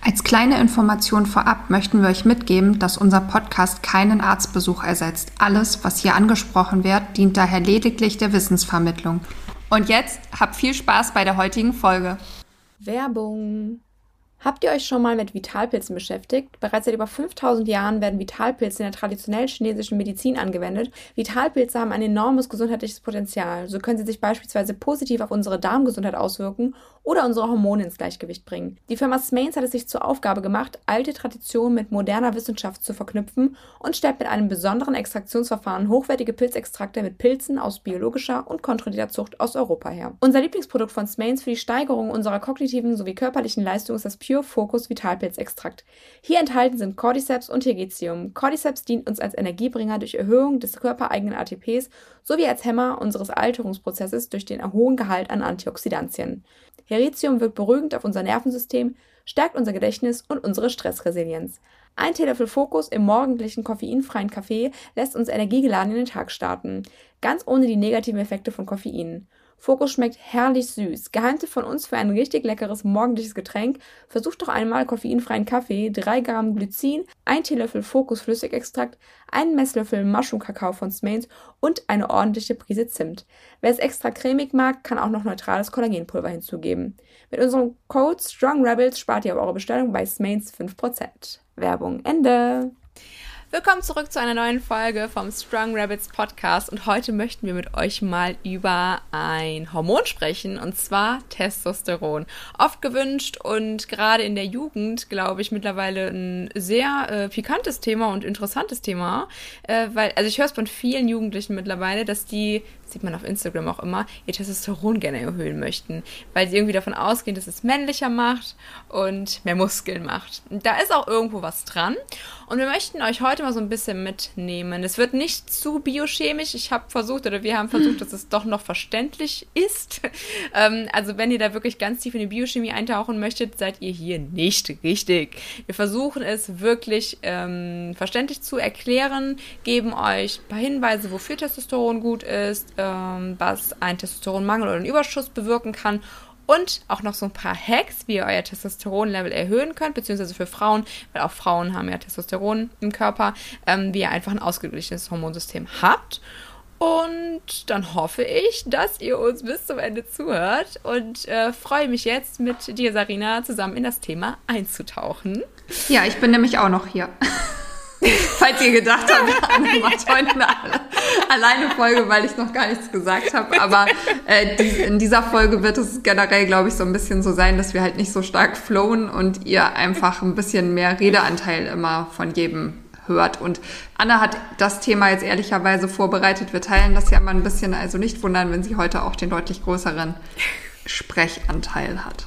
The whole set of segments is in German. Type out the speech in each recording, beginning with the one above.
Als kleine Information vorab möchten wir euch mitgeben, dass unser Podcast keinen Arztbesuch ersetzt. Alles, was hier angesprochen wird, dient daher lediglich der Wissensvermittlung. Und jetzt habt viel Spaß bei der heutigen Folge. Werbung. Habt ihr euch schon mal mit Vitalpilzen beschäftigt? Bereits seit über 5000 Jahren werden Vitalpilze in der traditionellen chinesischen Medizin angewendet. Vitalpilze haben ein enormes gesundheitliches Potenzial. So können sie sich beispielsweise positiv auf unsere Darmgesundheit auswirken oder unsere Hormone ins Gleichgewicht bringen. Die Firma Smains hat es sich zur Aufgabe gemacht, alte Traditionen mit moderner Wissenschaft zu verknüpfen und stellt mit einem besonderen Extraktionsverfahren hochwertige Pilzextrakte mit Pilzen aus biologischer und kontrollierter Zucht aus Europa her. Unser Lieblingsprodukt von Smains für die Steigerung unserer kognitiven sowie körperlichen Leistung ist das Pure Focus Vitalpilzextrakt. Hier enthalten sind Cordyceps und Tegetium. Cordyceps dient uns als Energiebringer durch Erhöhung des körpereigenen ATPs sowie als Hämmer unseres Alterungsprozesses durch den hohen Gehalt an Antioxidantien. Heritium wirkt beruhigend auf unser Nervensystem, stärkt unser Gedächtnis und unsere Stressresilienz. Ein Teelöffel Fokus im morgendlichen koffeinfreien Kaffee lässt uns energiegeladen in den Tag starten, ganz ohne die negativen Effekte von Koffein. Fokus schmeckt herrlich süß. Geheimtipp von uns für ein richtig leckeres morgendliches Getränk. Versucht doch einmal koffeinfreien Kaffee, 3 Gramm Glycin, 1 Teelöffel Fokus Flüssigextrakt, einen Messlöffel Mushroom Kakao von Smains und eine ordentliche Prise Zimt. Wer es extra cremig mag, kann auch noch neutrales Kollagenpulver hinzugeben. Mit unserem Code Strong Rebels spart ihr auf eure Bestellung bei Smains 5%. Werbung Ende. Willkommen zurück zu einer neuen Folge vom Strong Rabbits Podcast und heute möchten wir mit euch mal über ein Hormon sprechen und zwar Testosteron. Oft gewünscht und gerade in der Jugend, glaube ich, mittlerweile ein sehr äh, pikantes Thema und interessantes Thema, äh, weil also ich höre es von vielen Jugendlichen mittlerweile, dass die sieht man auf Instagram auch immer, ihr Testosteron gerne erhöhen möchten, weil sie irgendwie davon ausgehen, dass es männlicher macht und mehr Muskeln macht. Da ist auch irgendwo was dran. Und wir möchten euch heute mal so ein bisschen mitnehmen. Es wird nicht zu biochemisch. Ich habe versucht, oder wir haben versucht, dass es doch noch verständlich ist. ähm, also wenn ihr da wirklich ganz tief in die Biochemie eintauchen möchtet, seid ihr hier nicht richtig. Wir versuchen es wirklich ähm, verständlich zu erklären, geben euch ein paar Hinweise, wofür Testosteron gut ist, ähm, was ein Testosteronmangel oder einen Überschuss bewirken kann und auch noch so ein paar Hacks, wie ihr euer Testosteronlevel erhöhen könnt, beziehungsweise für Frauen, weil auch Frauen haben ja Testosteron im Körper, ähm, wie ihr einfach ein ausgeglichenes Hormonsystem habt. Und dann hoffe ich, dass ihr uns bis zum Ende zuhört und äh, freue mich jetzt mit dir, Sarina, zusammen in das Thema einzutauchen. Ja, ich bin nämlich auch noch hier. Falls ihr gedacht habt, Anne macht heute eine alleine Folge, weil ich noch gar nichts gesagt habe. Aber äh, die, in dieser Folge wird es generell, glaube ich, so ein bisschen so sein, dass wir halt nicht so stark flowen und ihr einfach ein bisschen mehr Redeanteil immer von jedem hört. Und Anna hat das Thema jetzt ehrlicherweise vorbereitet. Wir teilen das ja mal ein bisschen, also nicht wundern, wenn sie heute auch den deutlich größeren Sprechanteil hat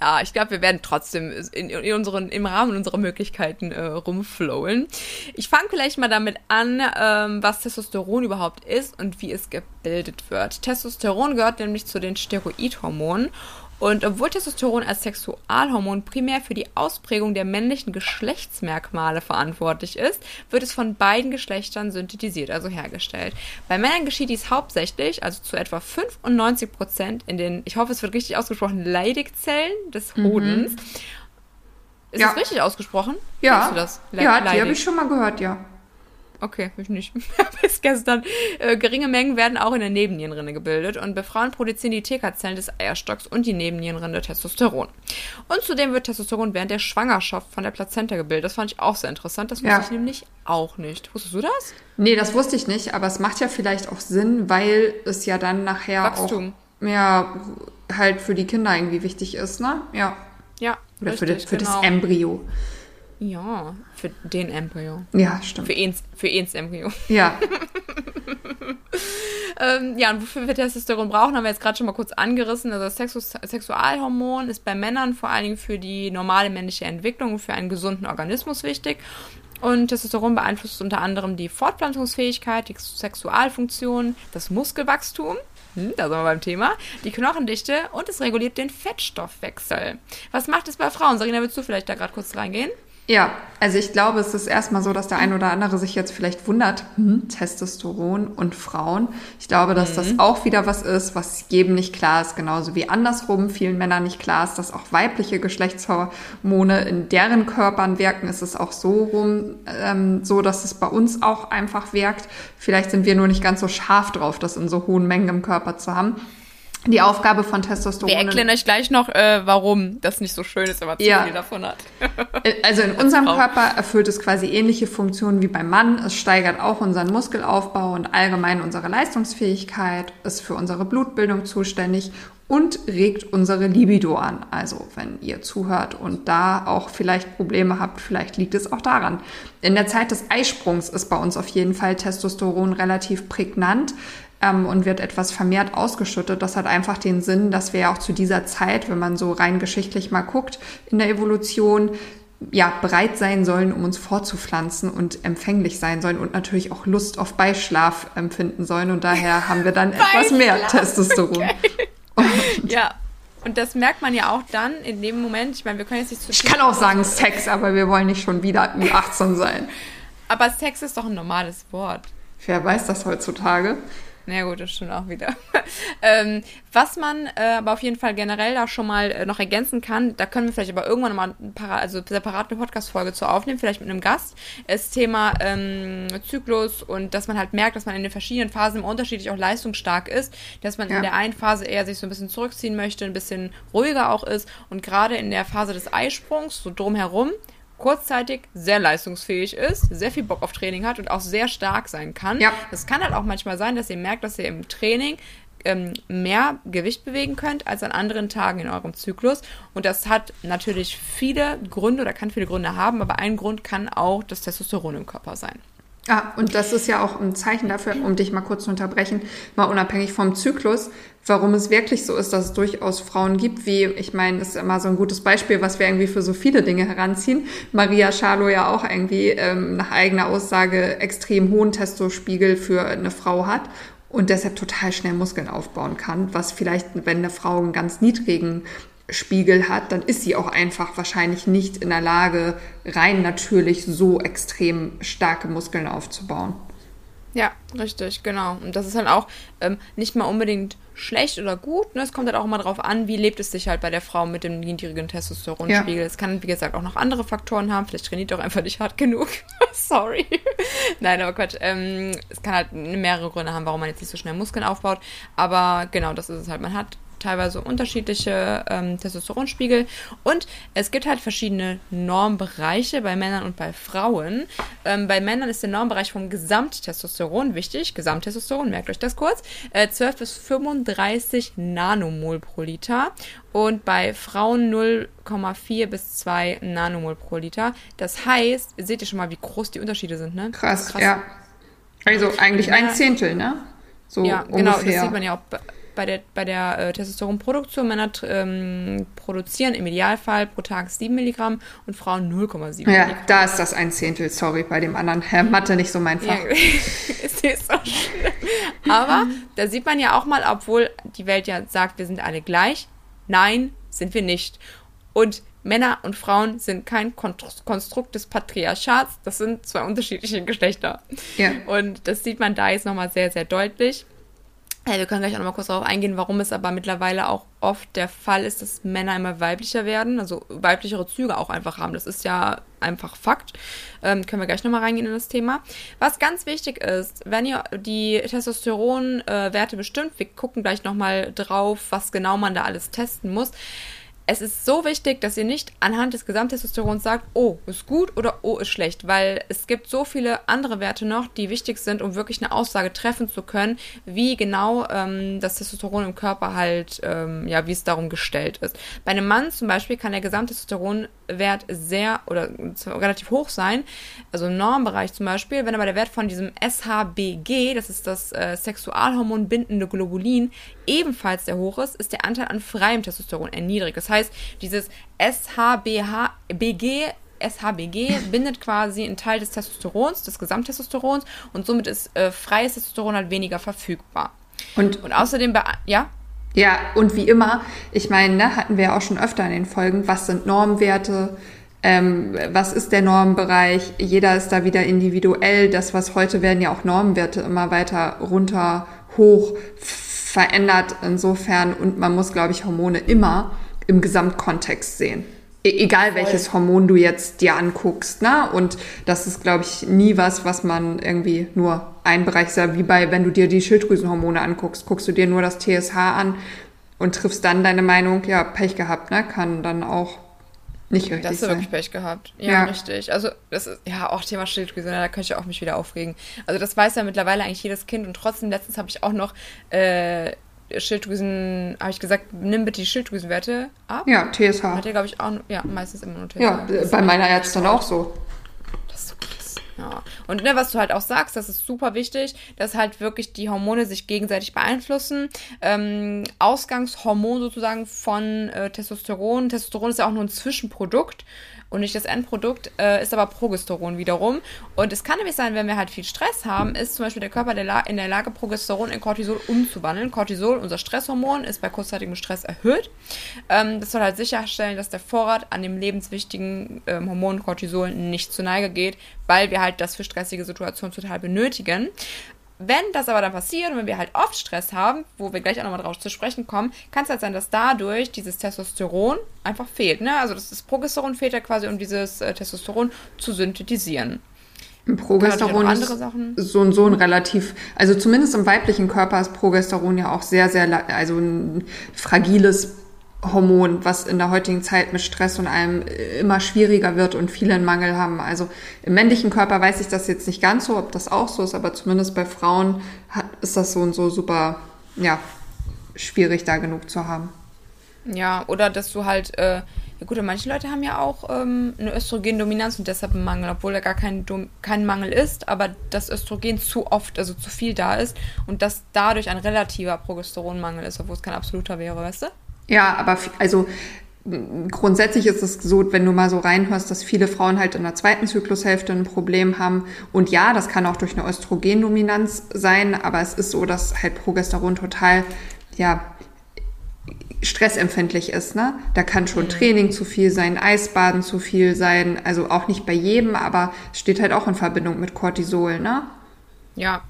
ja, ich glaube, wir werden trotzdem in, in, unseren, im Rahmen unserer Möglichkeiten äh, rumflowen. Ich fange vielleicht mal damit an, ähm, was Testosteron überhaupt ist und wie es gebildet wird. Testosteron gehört nämlich zu den Steroidhormonen und obwohl Testosteron als Sexualhormon primär für die Ausprägung der männlichen Geschlechtsmerkmale verantwortlich ist, wird es von beiden Geschlechtern synthetisiert, also hergestellt. Bei Männern geschieht dies hauptsächlich, also zu etwa 95 Prozent in den, ich hoffe, es wird richtig ausgesprochen, Leidigzellen des Hodens. Mhm. Ist ja. das richtig ausgesprochen? Ja. Le ja, die habe ich schon mal gehört, ja. Okay, ich nicht. Bis gestern. Äh, geringe Mengen werden auch in der Nebennierenrinde gebildet und bei Frauen produzieren die TK-Zellen des Eierstocks und die Nebennierenrinde Testosteron. Und zudem wird Testosteron während der Schwangerschaft von der Plazenta gebildet. Das fand ich auch sehr interessant. Das wusste ja. ich nämlich auch nicht. Wusstest du das? Nee, das wusste ich nicht, aber es macht ja vielleicht auch Sinn, weil es ja dann nachher Wachstum. auch mehr halt für die Kinder irgendwie wichtig ist, ne? Ja. Ja. Oder richtig, für, das, für genau. das Embryo. Ja, für den Embryo. Ja, stimmt. Für ins, für ins Embryo. Ja. ähm, ja, und wofür wir Testosteron brauchen, haben wir jetzt gerade schon mal kurz angerissen. Also das Sexu Sexualhormon ist bei Männern vor allen Dingen für die normale männliche Entwicklung, für einen gesunden Organismus wichtig. Und Testosteron beeinflusst unter anderem die Fortpflanzungsfähigkeit, die Sexualfunktion, das Muskelwachstum, hm, da sind wir beim Thema, die Knochendichte und es reguliert den Fettstoffwechsel. Was macht es bei Frauen? Sarina, willst du vielleicht da gerade kurz reingehen? Ja, also ich glaube, es ist erstmal so, dass der ein oder andere sich jetzt vielleicht wundert, hm, Testosteron und Frauen. Ich glaube, dass mhm. das auch wieder was ist, was jedem nicht klar ist, genauso wie andersrum vielen Männern nicht klar ist, dass auch weibliche Geschlechtshormone in deren Körpern wirken. Ist es auch so rum, ähm, so, dass es bei uns auch einfach wirkt. Vielleicht sind wir nur nicht ganz so scharf drauf, das in so hohen Mengen im Körper zu haben die Aufgabe von Testosteron. Wir erklären euch gleich noch, äh, warum das nicht so schön ist, wenn man zu ja. viel davon hat. Äh, also in unserem Körper erfüllt es quasi ähnliche Funktionen wie beim Mann. Es steigert auch unseren Muskelaufbau und allgemein unsere Leistungsfähigkeit, ist für unsere Blutbildung zuständig und regt unsere Libido an. Also wenn ihr zuhört und da auch vielleicht Probleme habt, vielleicht liegt es auch daran. In der Zeit des Eisprungs ist bei uns auf jeden Fall Testosteron relativ prägnant ähm, und wird etwas vermehrt ausgeschüttet. Das hat einfach den Sinn, dass wir ja auch zu dieser Zeit, wenn man so rein geschichtlich mal guckt, in der Evolution ja, bereit sein sollen, um uns fortzupflanzen und empfänglich sein sollen und natürlich auch Lust auf Beischlaf empfinden sollen. Und daher haben wir dann etwas mehr Testosteron. Okay. ja, und das merkt man ja auch dann in dem Moment. Ich meine, wir können jetzt nicht zu Ich kann auch sagen Sex, aber wir wollen nicht schon wieder 18 sein. Aber Sex ist doch ein normales Wort. Wer weiß das heutzutage? Na ja, gut, das stimmt auch wieder. ähm, was man äh, aber auf jeden Fall generell da schon mal äh, noch ergänzen kann, da können wir vielleicht aber irgendwann mal ein para also separat eine Podcast-Folge zu aufnehmen, vielleicht mit einem Gast, ist Thema ähm, Zyklus und dass man halt merkt, dass man in den verschiedenen Phasen unterschiedlich auch leistungsstark ist, dass man ja. in der einen Phase eher sich so ein bisschen zurückziehen möchte, ein bisschen ruhiger auch ist und gerade in der Phase des Eisprungs, so drumherum, kurzzeitig sehr leistungsfähig ist, sehr viel Bock auf Training hat und auch sehr stark sein kann. Ja. Das kann halt auch manchmal sein, dass ihr merkt, dass ihr im Training ähm, mehr Gewicht bewegen könnt als an anderen Tagen in eurem Zyklus. Und das hat natürlich viele Gründe oder kann viele Gründe haben, aber ein Grund kann auch das Testosteron im Körper sein. Ah, und das ist ja auch ein Zeichen dafür, um dich mal kurz zu unterbrechen, mal unabhängig vom Zyklus, warum es wirklich so ist, dass es durchaus Frauen gibt, wie, ich meine, das ist immer so ein gutes Beispiel, was wir irgendwie für so viele Dinge heranziehen. Maria Schalow ja auch irgendwie ähm, nach eigener Aussage extrem hohen Testospiegel für eine Frau hat und deshalb total schnell Muskeln aufbauen kann, was vielleicht, wenn eine Frau einen ganz niedrigen Spiegel hat, dann ist sie auch einfach wahrscheinlich nicht in der Lage, rein natürlich so extrem starke Muskeln aufzubauen. Ja, richtig, genau. Und das ist halt auch ähm, nicht mal unbedingt schlecht oder gut. Ne? Es kommt halt auch immer darauf an, wie lebt es sich halt bei der Frau mit dem niedrigen Testosteronspiegel. Es kann, wie gesagt, auch noch andere Faktoren haben. Vielleicht trainiert auch einfach nicht hart genug. Sorry. Nein, aber Quatsch. Ähm, es kann halt mehrere Gründe haben, warum man jetzt nicht so schnell Muskeln aufbaut. Aber genau, das ist es halt. Man hat teilweise unterschiedliche ähm, Testosteronspiegel und es gibt halt verschiedene Normbereiche bei Männern und bei Frauen. Ähm, bei Männern ist der Normbereich vom Gesamttestosteron wichtig. Gesamttestosteron, merkt euch das kurz. Äh, 12 bis 35 Nanomol pro Liter und bei Frauen 0,4 bis 2 Nanomol pro Liter. Das heißt, seht ihr schon mal, wie groß die Unterschiede sind, ne? Krass, Krass. ja. Also eigentlich ein Zehntel, ne? So ja, ungefähr. genau, das sieht man ja auch bei der, bei der äh, Testosteronproduktion. Männer ähm, produzieren im Idealfall pro Tag 7 Milligramm und Frauen 0,7 Milligramm. Ja, da ist das ein Zehntel, sorry, bei dem anderen. Herr Mathe nicht so mein Fach. Ja, ist nicht so schlimm. Aber da sieht man ja auch mal, obwohl die Welt ja sagt, wir sind alle gleich. Nein, sind wir nicht. Und Männer und Frauen sind kein Konstrukt des Patriarchats, das sind zwei unterschiedliche Geschlechter. Ja. Und das sieht man da jetzt nochmal sehr, sehr deutlich. Wir können gleich auch noch mal kurz darauf eingehen, warum es aber mittlerweile auch oft der Fall ist, dass Männer immer weiblicher werden, also weiblichere Züge auch einfach haben. Das ist ja einfach Fakt. Ähm, können wir gleich noch mal reingehen in das Thema. Was ganz wichtig ist, wenn ihr die Testosteronwerte äh, bestimmt, wir gucken gleich noch mal drauf, was genau man da alles testen muss es ist so wichtig, dass ihr nicht anhand des Gesamttestosterons sagt, oh, ist gut oder oh, ist schlecht, weil es gibt so viele andere Werte noch, die wichtig sind, um wirklich eine Aussage treffen zu können, wie genau ähm, das Testosteron im Körper halt, ähm, ja, wie es darum gestellt ist. Bei einem Mann zum Beispiel kann der Gesamttestosteronwert sehr oder relativ hoch sein, also im Normbereich zum Beispiel, wenn aber der Wert von diesem SHBG, das ist das äh, Sexualhormon bindende Globulin, ebenfalls sehr hoch ist, ist der Anteil an freiem Testosteron erniedrigt. Das heißt, dieses SHBG SHBG bindet quasi einen Teil des Testosterons, des Gesamttestosterons und somit ist äh, freies Testosteron halt weniger verfügbar. Und, und außerdem, ja? Ja, und wie immer, ich meine, ne, hatten wir auch schon öfter in den Folgen, was sind Normwerte, ähm, was ist der Normbereich, jeder ist da wieder individuell, das, was heute werden ja auch Normwerte immer weiter runter, hoch, verändert insofern. Und man muss, glaube ich, Hormone immer im Gesamtkontext sehen. E egal welches Hormon du jetzt dir anguckst, ne? Und das ist, glaube ich, nie was, was man irgendwie nur ein Bereich sagt, wie bei, wenn du dir die Schilddrüsenhormone anguckst, guckst du dir nur das TSH an und triffst dann deine Meinung, ja, Pech gehabt, ne? Kann dann auch nicht richtig Das hast du wirklich Pech gehabt. Ja, ja, richtig. Also, das ist ja auch Thema Schilddrüse, ne? da könnte ich auch mich wieder aufregen. Also, das weiß ja mittlerweile eigentlich jedes Kind und trotzdem, letztens habe ich auch noch äh, Schilddrüsen, habe ich gesagt, nimm bitte die Schilddrüsenwerte ab. Ja, TSH. Hat ja, glaube ich, auch, ja, meistens immer nur TSH. Ja, bei meiner Ärztin auch so. Das ist so krass. Ja. Und ne, was du halt auch sagst, das ist super wichtig, dass halt wirklich die Hormone sich gegenseitig beeinflussen. Ähm, Ausgangshormon sozusagen von äh, Testosteron. Testosteron ist ja auch nur ein Zwischenprodukt und nicht das Endprodukt, äh, ist aber Progesteron wiederum. Und es kann nämlich sein, wenn wir halt viel Stress haben, ist zum Beispiel der Körper in der Lage, Progesteron in Cortisol umzuwandeln. Cortisol, unser Stresshormon, ist bei kurzzeitigem Stress erhöht. Ähm, das soll halt sicherstellen, dass der Vorrat an dem lebenswichtigen ähm, Hormon Cortisol nicht zu Neige geht, weil wir halt das für stressige Situationen total benötigen. Wenn das aber dann passiert und wenn wir halt oft Stress haben, wo wir gleich auch nochmal drauf zu sprechen kommen, kann es halt sein, dass dadurch dieses Testosteron einfach fehlt. Ne? Also das, das Progesteron fehlt ja quasi, um dieses äh, Testosteron zu synthetisieren. Progesteron ist so und so ein relativ, also zumindest im weiblichen Körper ist Progesteron ja auch sehr, sehr, also ein fragiles Hormon, was in der heutigen Zeit mit Stress und allem immer schwieriger wird und viele einen Mangel haben. Also im männlichen Körper weiß ich das jetzt nicht ganz so, ob das auch so ist, aber zumindest bei Frauen hat, ist das so und so super, ja, schwierig da genug zu haben. Ja, oder dass du halt, äh, ja gut, manche Leute haben ja auch ähm, eine Östrogendominanz und deshalb einen Mangel, obwohl da gar kein, kein Mangel ist, aber das Östrogen zu oft, also zu viel da ist und dass dadurch ein relativer Progesteronmangel ist, obwohl es kein absoluter wäre, weißt du? Ja, aber also grundsätzlich ist es so, wenn du mal so reinhörst, dass viele Frauen halt in der zweiten Zyklushälfte ein Problem haben. Und ja, das kann auch durch eine Östrogendominanz sein, aber es ist so, dass halt Progesteron total, ja, stressempfindlich ist, ne? Da kann schon mhm. Training zu viel sein, Eisbaden zu viel sein, also auch nicht bei jedem, aber es steht halt auch in Verbindung mit Cortisol, ne? Ja,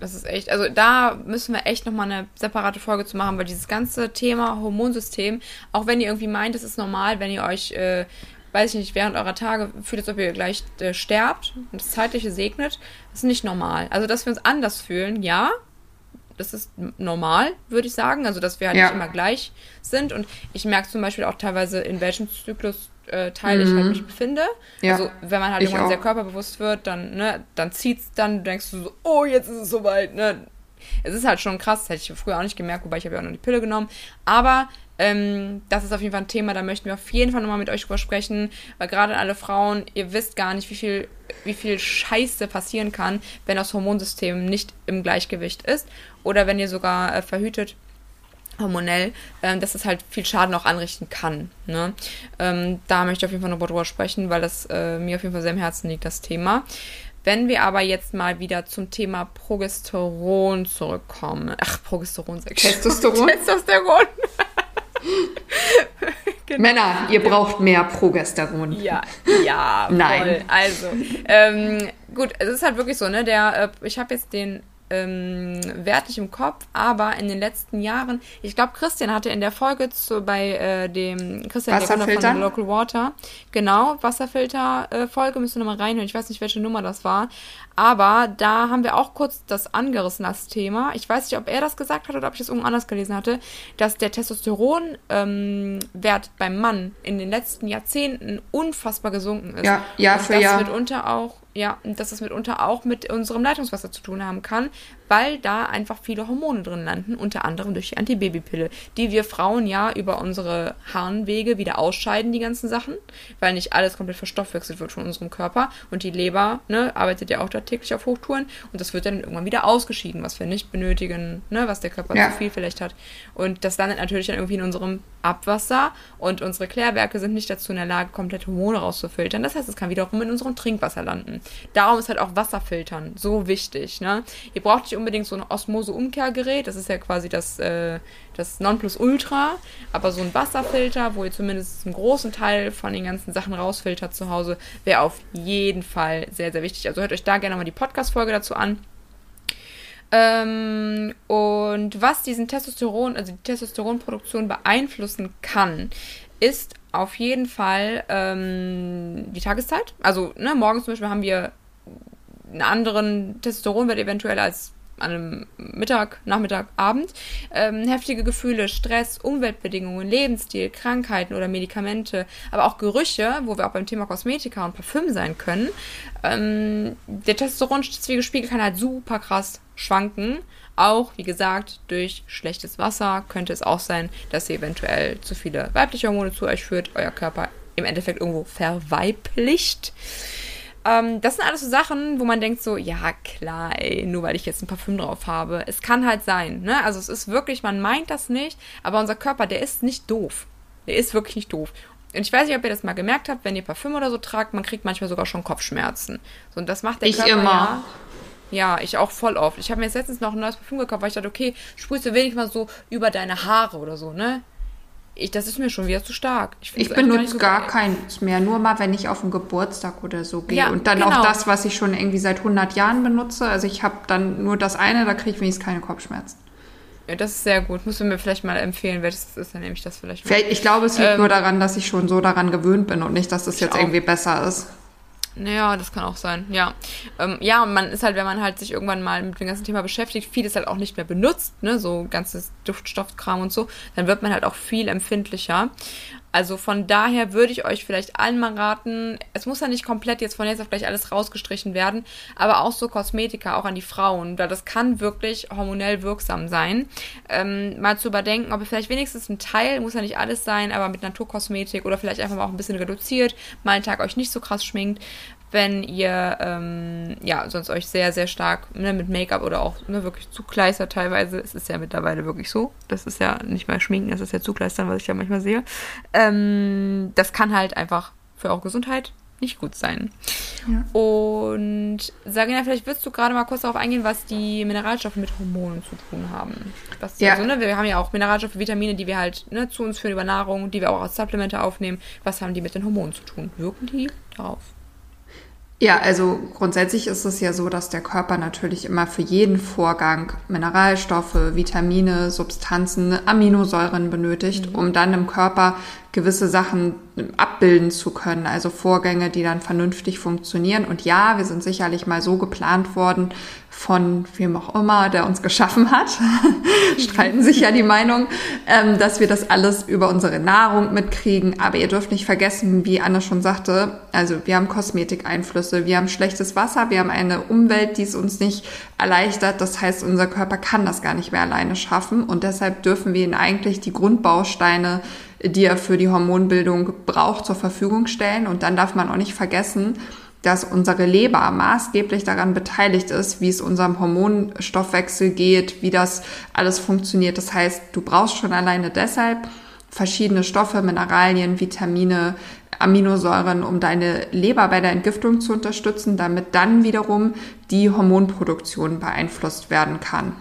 das ist echt, also da müssen wir echt nochmal eine separate Folge zu machen, weil dieses ganze Thema Hormonsystem, auch wenn ihr irgendwie meint, es ist normal, wenn ihr euch, äh, weiß ich nicht, während eurer Tage fühlt, als ob ihr gleich äh, sterbt und das Zeitliche segnet, ist nicht normal. Also, dass wir uns anders fühlen, ja, das ist normal, würde ich sagen. Also, dass wir halt ja. nicht immer gleich sind. Und ich merke zum Beispiel auch teilweise, in welchem Zyklus äh, Teil mhm. ich halt mich befinde. Ja. Also wenn man halt ich irgendwann auch. sehr körperbewusst wird, dann, ne, dann zieht's dann, du denkst du so, oh, jetzt ist es soweit, ne. Es ist halt schon krass, das hätte ich früher auch nicht gemerkt, wobei ich habe ja auch noch die Pille genommen. Aber ähm, das ist auf jeden Fall ein Thema, da möchten wir auf jeden Fall nochmal mit euch drüber sprechen, weil gerade alle Frauen, ihr wisst gar nicht, wie viel, wie viel Scheiße passieren kann, wenn das Hormonsystem nicht im Gleichgewicht ist oder wenn ihr sogar äh, verhütet hormonell, ähm, dass es halt viel Schaden auch anrichten kann. Ne? Ähm, da möchte ich auf jeden Fall noch drüber sprechen, weil das äh, mir auf jeden Fall sehr im Herzen liegt, das Thema. Wenn wir aber jetzt mal wieder zum Thema Progesteron zurückkommen. Ach, Progesteron. Testosteron. Testosteron. genau. Männer, ihr braucht mehr Progesteron. Ja, ja, Nein. Voll. Also, ähm, gut, es ist halt wirklich so, ne? Der, äh, ich habe jetzt den ähm, Wert nicht im Kopf, aber in den letzten Jahren, ich glaube, Christian hatte in der Folge zu, bei äh, dem Christian Wasserfilter von Local Water, genau, Wasserfilter-Folge, äh, müssen wir nochmal reinhören, ich weiß nicht, welche Nummer das war, aber da haben wir auch kurz das angerissen, das Thema. Ich weiß nicht, ob er das gesagt hat oder ob ich das irgendwo anders gelesen hatte, dass der Testosteronwert ähm, beim Mann in den letzten Jahrzehnten unfassbar gesunken ist. Ja, Jahr und für das Jahr. mitunter auch ja, und dass es mitunter auch mit unserem Leitungswasser zu tun haben kann, weil da einfach viele Hormone drin landen, unter anderem durch die Antibabypille, die wir Frauen ja über unsere Harnwege wieder ausscheiden, die ganzen Sachen, weil nicht alles komplett verstoffwechselt wird von unserem Körper und die Leber ne, arbeitet ja auch da täglich auf Hochtouren und das wird dann irgendwann wieder ausgeschieden, was wir nicht benötigen, ne, was der Körper ja. zu viel vielleicht hat. Und das landet natürlich dann irgendwie in unserem Abwasser und unsere Klärwerke sind nicht dazu in der Lage, komplett Hormone rauszufiltern. Das heißt, es kann wiederum in unserem Trinkwasser landen. Darum ist halt auch Wasserfiltern so wichtig. Ne? Ihr braucht nicht unbedingt so ein Osmose-Umkehrgerät, das ist ja quasi das, äh, das Nonplusultra, aber so ein Wasserfilter, wo ihr zumindest einen großen Teil von den ganzen Sachen rausfiltert zu Hause, wäre auf jeden Fall sehr, sehr wichtig. Also hört euch da gerne mal die Podcast-Folge dazu an. Ähm, und was diesen Testosteron, also die Testosteronproduktion beeinflussen kann, ist auf jeden Fall ähm, die Tageszeit. Also ne, morgens zum Beispiel haben wir einen anderen Testosteronwert eventuell als an einem Mittag, Nachmittag, Abend. Ähm, heftige Gefühle, Stress, Umweltbedingungen, Lebensstil, Krankheiten oder Medikamente, aber auch Gerüche, wo wir auch beim Thema Kosmetika und Parfüm sein können. Ähm, der Testosteronspiegel kann halt super krass schwanken. Auch, wie gesagt, durch schlechtes Wasser könnte es auch sein, dass ihr eventuell zu viele weibliche Hormone zu euch führt, euer Körper im Endeffekt irgendwo verweiblicht. Ähm, das sind alles so Sachen, wo man denkt so, ja klar, ey, nur weil ich jetzt ein Parfüm drauf habe. Es kann halt sein, ne? Also es ist wirklich, man meint das nicht, aber unser Körper, der ist nicht doof. Der ist wirklich nicht doof. Und ich weiß nicht, ob ihr das mal gemerkt habt, wenn ihr Parfüm oder so tragt, man kriegt manchmal sogar schon Kopfschmerzen. So, und das macht der ich Körper immer. ja. Ja, ich auch voll oft. Ich habe mir jetzt letztens noch ein neues Parfüm gekauft, weil ich dachte, okay, sprühst du wenigstens mal so über deine Haare oder so, ne? Ich, das ist mir schon wieder zu stark. Ich, ich benutze so gar keins mehr, nur mal, wenn ich auf einen Geburtstag oder so gehe. Ja, und dann genau. auch das, was ich schon irgendwie seit 100 Jahren benutze. Also ich habe dann nur das eine, da kriege ich wenigstens keine Kopfschmerzen. Ja, das ist sehr gut. Musst du mir vielleicht mal empfehlen, welches ist, dann nehme ich das vielleicht mal. Vielleicht, ich glaube, es liegt ähm, nur daran, dass ich schon so daran gewöhnt bin und nicht, dass das jetzt auch. irgendwie besser ist. Naja, das kann auch sein, ja. Ähm, ja, man ist halt, wenn man halt sich irgendwann mal mit dem ganzen Thema beschäftigt, vieles halt auch nicht mehr benutzt, ne, so ganzes Duftstoffkram und so, dann wird man halt auch viel empfindlicher. Also von daher würde ich euch vielleicht allen mal raten, es muss ja nicht komplett jetzt von jetzt auf gleich alles rausgestrichen werden, aber auch so Kosmetika, auch an die Frauen, da das kann wirklich hormonell wirksam sein. Ähm, mal zu überdenken, ob ihr vielleicht wenigstens ein Teil, muss ja nicht alles sein, aber mit Naturkosmetik oder vielleicht einfach mal auch ein bisschen reduziert, mal einen Tag euch nicht so krass schminkt, wenn ihr ähm, ja sonst euch sehr, sehr stark ne, mit Make-up oder auch ne, wirklich zugleistert teilweise, es ist ja mittlerweile wirklich so, das ist ja nicht mal Schminken, das ist ja zugleistern, was ich ja manchmal sehe, ähm, das kann halt einfach für eure Gesundheit nicht gut sein. Ja. Und Sagina, vielleicht willst du gerade mal kurz darauf eingehen, was die Mineralstoffe mit Hormonen zu tun haben. Das, ja. Also, ne, wir haben ja auch Mineralstoffe, Vitamine, die wir halt ne, zu uns führen über Nahrung, die wir auch als Supplemente aufnehmen. Was haben die mit den Hormonen zu tun? Wirken die darauf? Ja, also grundsätzlich ist es ja so, dass der Körper natürlich immer für jeden Vorgang Mineralstoffe, Vitamine, Substanzen, Aminosäuren benötigt, mhm. um dann im Körper gewisse Sachen abbilden zu können, also Vorgänge, die dann vernünftig funktionieren. Und ja, wir sind sicherlich mal so geplant worden von wem auch immer, der uns geschaffen hat, streiten sich ja die Meinung, ähm, dass wir das alles über unsere Nahrung mitkriegen. Aber ihr dürft nicht vergessen, wie Anna schon sagte, also wir haben Kosmetikeinflüsse, wir haben schlechtes Wasser, wir haben eine Umwelt, die es uns nicht erleichtert. Das heißt, unser Körper kann das gar nicht mehr alleine schaffen. Und deshalb dürfen wir ihn eigentlich die Grundbausteine die er für die Hormonbildung braucht, zur Verfügung stellen. Und dann darf man auch nicht vergessen, dass unsere Leber maßgeblich daran beteiligt ist, wie es unserem Hormonstoffwechsel geht, wie das alles funktioniert. Das heißt, du brauchst schon alleine deshalb verschiedene Stoffe, Mineralien, Vitamine, Aminosäuren, um deine Leber bei der Entgiftung zu unterstützen, damit dann wiederum die Hormonproduktion beeinflusst werden kann.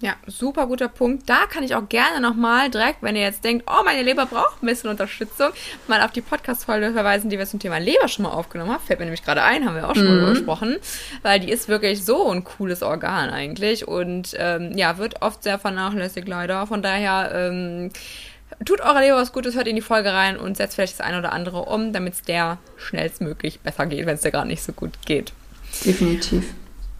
Ja, super guter Punkt. Da kann ich auch gerne nochmal direkt, wenn ihr jetzt denkt, oh, meine Leber braucht ein bisschen Unterstützung, mal auf die Podcast-Folge verweisen, die wir zum Thema Leber schon mal aufgenommen haben. Fällt mir nämlich gerade ein, haben wir auch schon mhm. mal gesprochen, weil die ist wirklich so ein cooles Organ eigentlich und ähm, ja, wird oft sehr vernachlässigt leider. Von daher, ähm, tut eurer Leber was Gutes, hört in die Folge rein und setzt vielleicht das eine oder andere um, damit es der schnellstmöglich besser geht, wenn es dir gerade nicht so gut geht. Definitiv.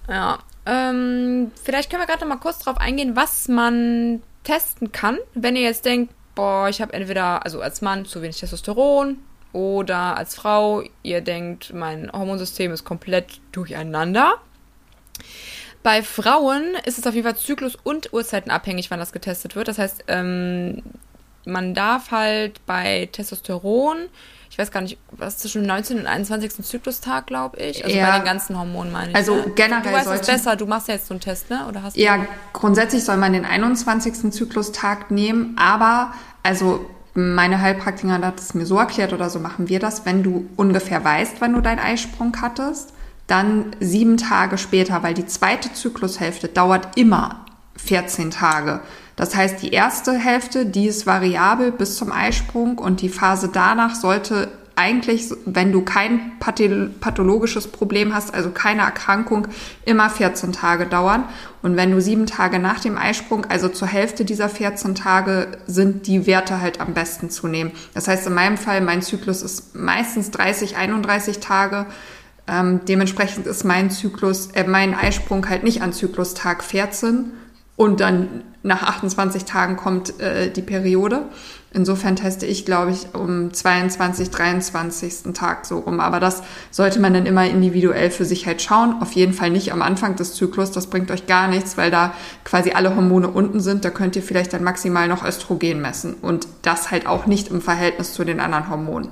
Ja, ähm, vielleicht können wir gerade noch mal kurz darauf eingehen, was man testen kann, wenn ihr jetzt denkt, boah, ich habe entweder, also als Mann zu wenig Testosteron oder als Frau, ihr denkt, mein Hormonsystem ist komplett durcheinander. Bei Frauen ist es auf jeden Fall zyklus- und Uhrzeitenabhängig, wann das getestet wird. Das heißt, ähm, man darf halt bei Testosteron, ich weiß gar nicht, was zwischen dem 19. und 21. Zyklustag, glaube ich. Also Ja. bei den ganzen Hormonen meine ich. Also ne? generell Du weißt es besser, du machst ja jetzt so einen Test, ne? Oder hast du? Ja, grundsätzlich soll man den 21. Zyklustag nehmen, aber also meine Heilpraktikerin hat es mir so erklärt oder so machen wir das, wenn du ungefähr weißt, wann du deinen Eisprung hattest, dann sieben Tage später, weil die zweite Zyklushälfte dauert immer 14 Tage. Das heißt, die erste Hälfte, die ist variabel bis zum Eisprung und die Phase danach sollte eigentlich, wenn du kein pathol- pathologisches Problem hast, also keine Erkrankung, immer 14 Tage dauern. Und wenn du sieben Tage nach dem Eisprung, also zur Hälfte dieser 14 Tage, sind die Werte halt am besten zu nehmen. Das heißt, in meinem Fall, mein Zyklus ist meistens 30, 31 Tage. Ähm, dementsprechend ist mein Zyklus, äh, mein Eisprung halt nicht an Zyklustag 14 und dann nach 28 Tagen kommt äh, die Periode. Insofern teste ich, glaube ich, um 22, 23. Tag so rum. Aber das sollte man dann immer individuell für sich halt schauen. Auf jeden Fall nicht am Anfang des Zyklus. Das bringt euch gar nichts, weil da quasi alle Hormone unten sind. Da könnt ihr vielleicht dann maximal noch Östrogen messen. Und das halt auch nicht im Verhältnis zu den anderen Hormonen.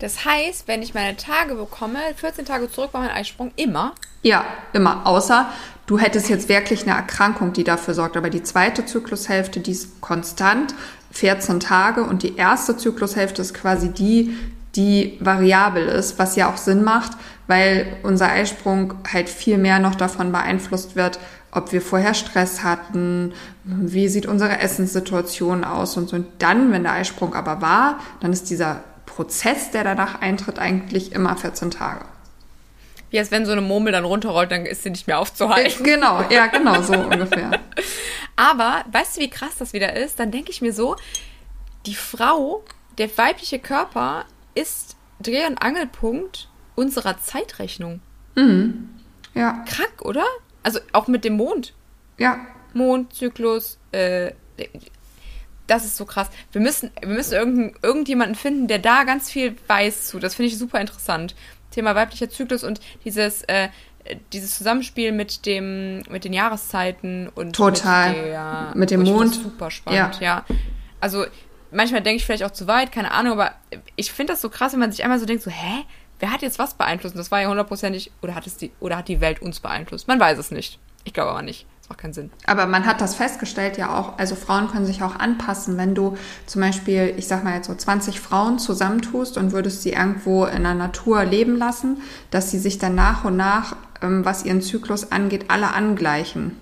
Das heißt, wenn ich meine Tage bekomme, 14 Tage zurück bei meinem Eisprung, immer. Ja, immer. Außer du hättest jetzt wirklich eine Erkrankung, die dafür sorgt. Aber die zweite Zyklushälfte, die ist konstant, 14 Tage. Und die erste Zyklushälfte ist quasi die, die variabel ist, was ja auch Sinn macht, weil unser Eisprung halt viel mehr noch davon beeinflusst wird, ob wir vorher Stress hatten, wie sieht unsere Essenssituation aus und so. Und dann, wenn der Eisprung aber war, dann ist dieser Prozess, der danach eintritt, eigentlich immer 14 Tage. Wie als wenn so eine Murmel dann runterrollt, dann ist sie nicht mehr aufzuhalten. Genau, ja, genau, so ungefähr. Aber weißt du, wie krass das wieder ist? Dann denke ich mir so, die Frau, der weibliche Körper ist Dreh- und Angelpunkt unserer Zeitrechnung. Ja, Krank, oder? Also auch mit dem Mond. ja, Mondzyklus, äh, das ist so krass. Wir müssen, wir müssen irgendein, irgendjemanden finden, der da ganz viel weiß zu. Das finde ich super interessant. Thema weiblicher Zyklus und dieses, äh, dieses Zusammenspiel mit dem, mit den Jahreszeiten und Total. mit, der, Mit dem Oh, Mond. Super spannend, ja. Also manchmal denke ich vielleicht auch zu weit, keine Ahnung, aber ich finde das so krass, wenn man sich einmal so denkt, so, hä? Wer hat jetzt was beeinflusst? Und das war ja hundertprozentig, oder hat es die, oder hat die Welt uns beeinflusst? Man weiß es nicht. Ich glaube aber nicht. Macht keinen Sinn. aber man hat das festgestellt ja auch, also Frauen können sich auch anpassen, wenn du zum Beispiel, ich sag mal jetzt so 20 Frauen zusammentust und würdest sie irgendwo in der Natur leben lassen, dass sie sich dann nach und nach, ähm, was ihren Zyklus angeht, alle angleichen.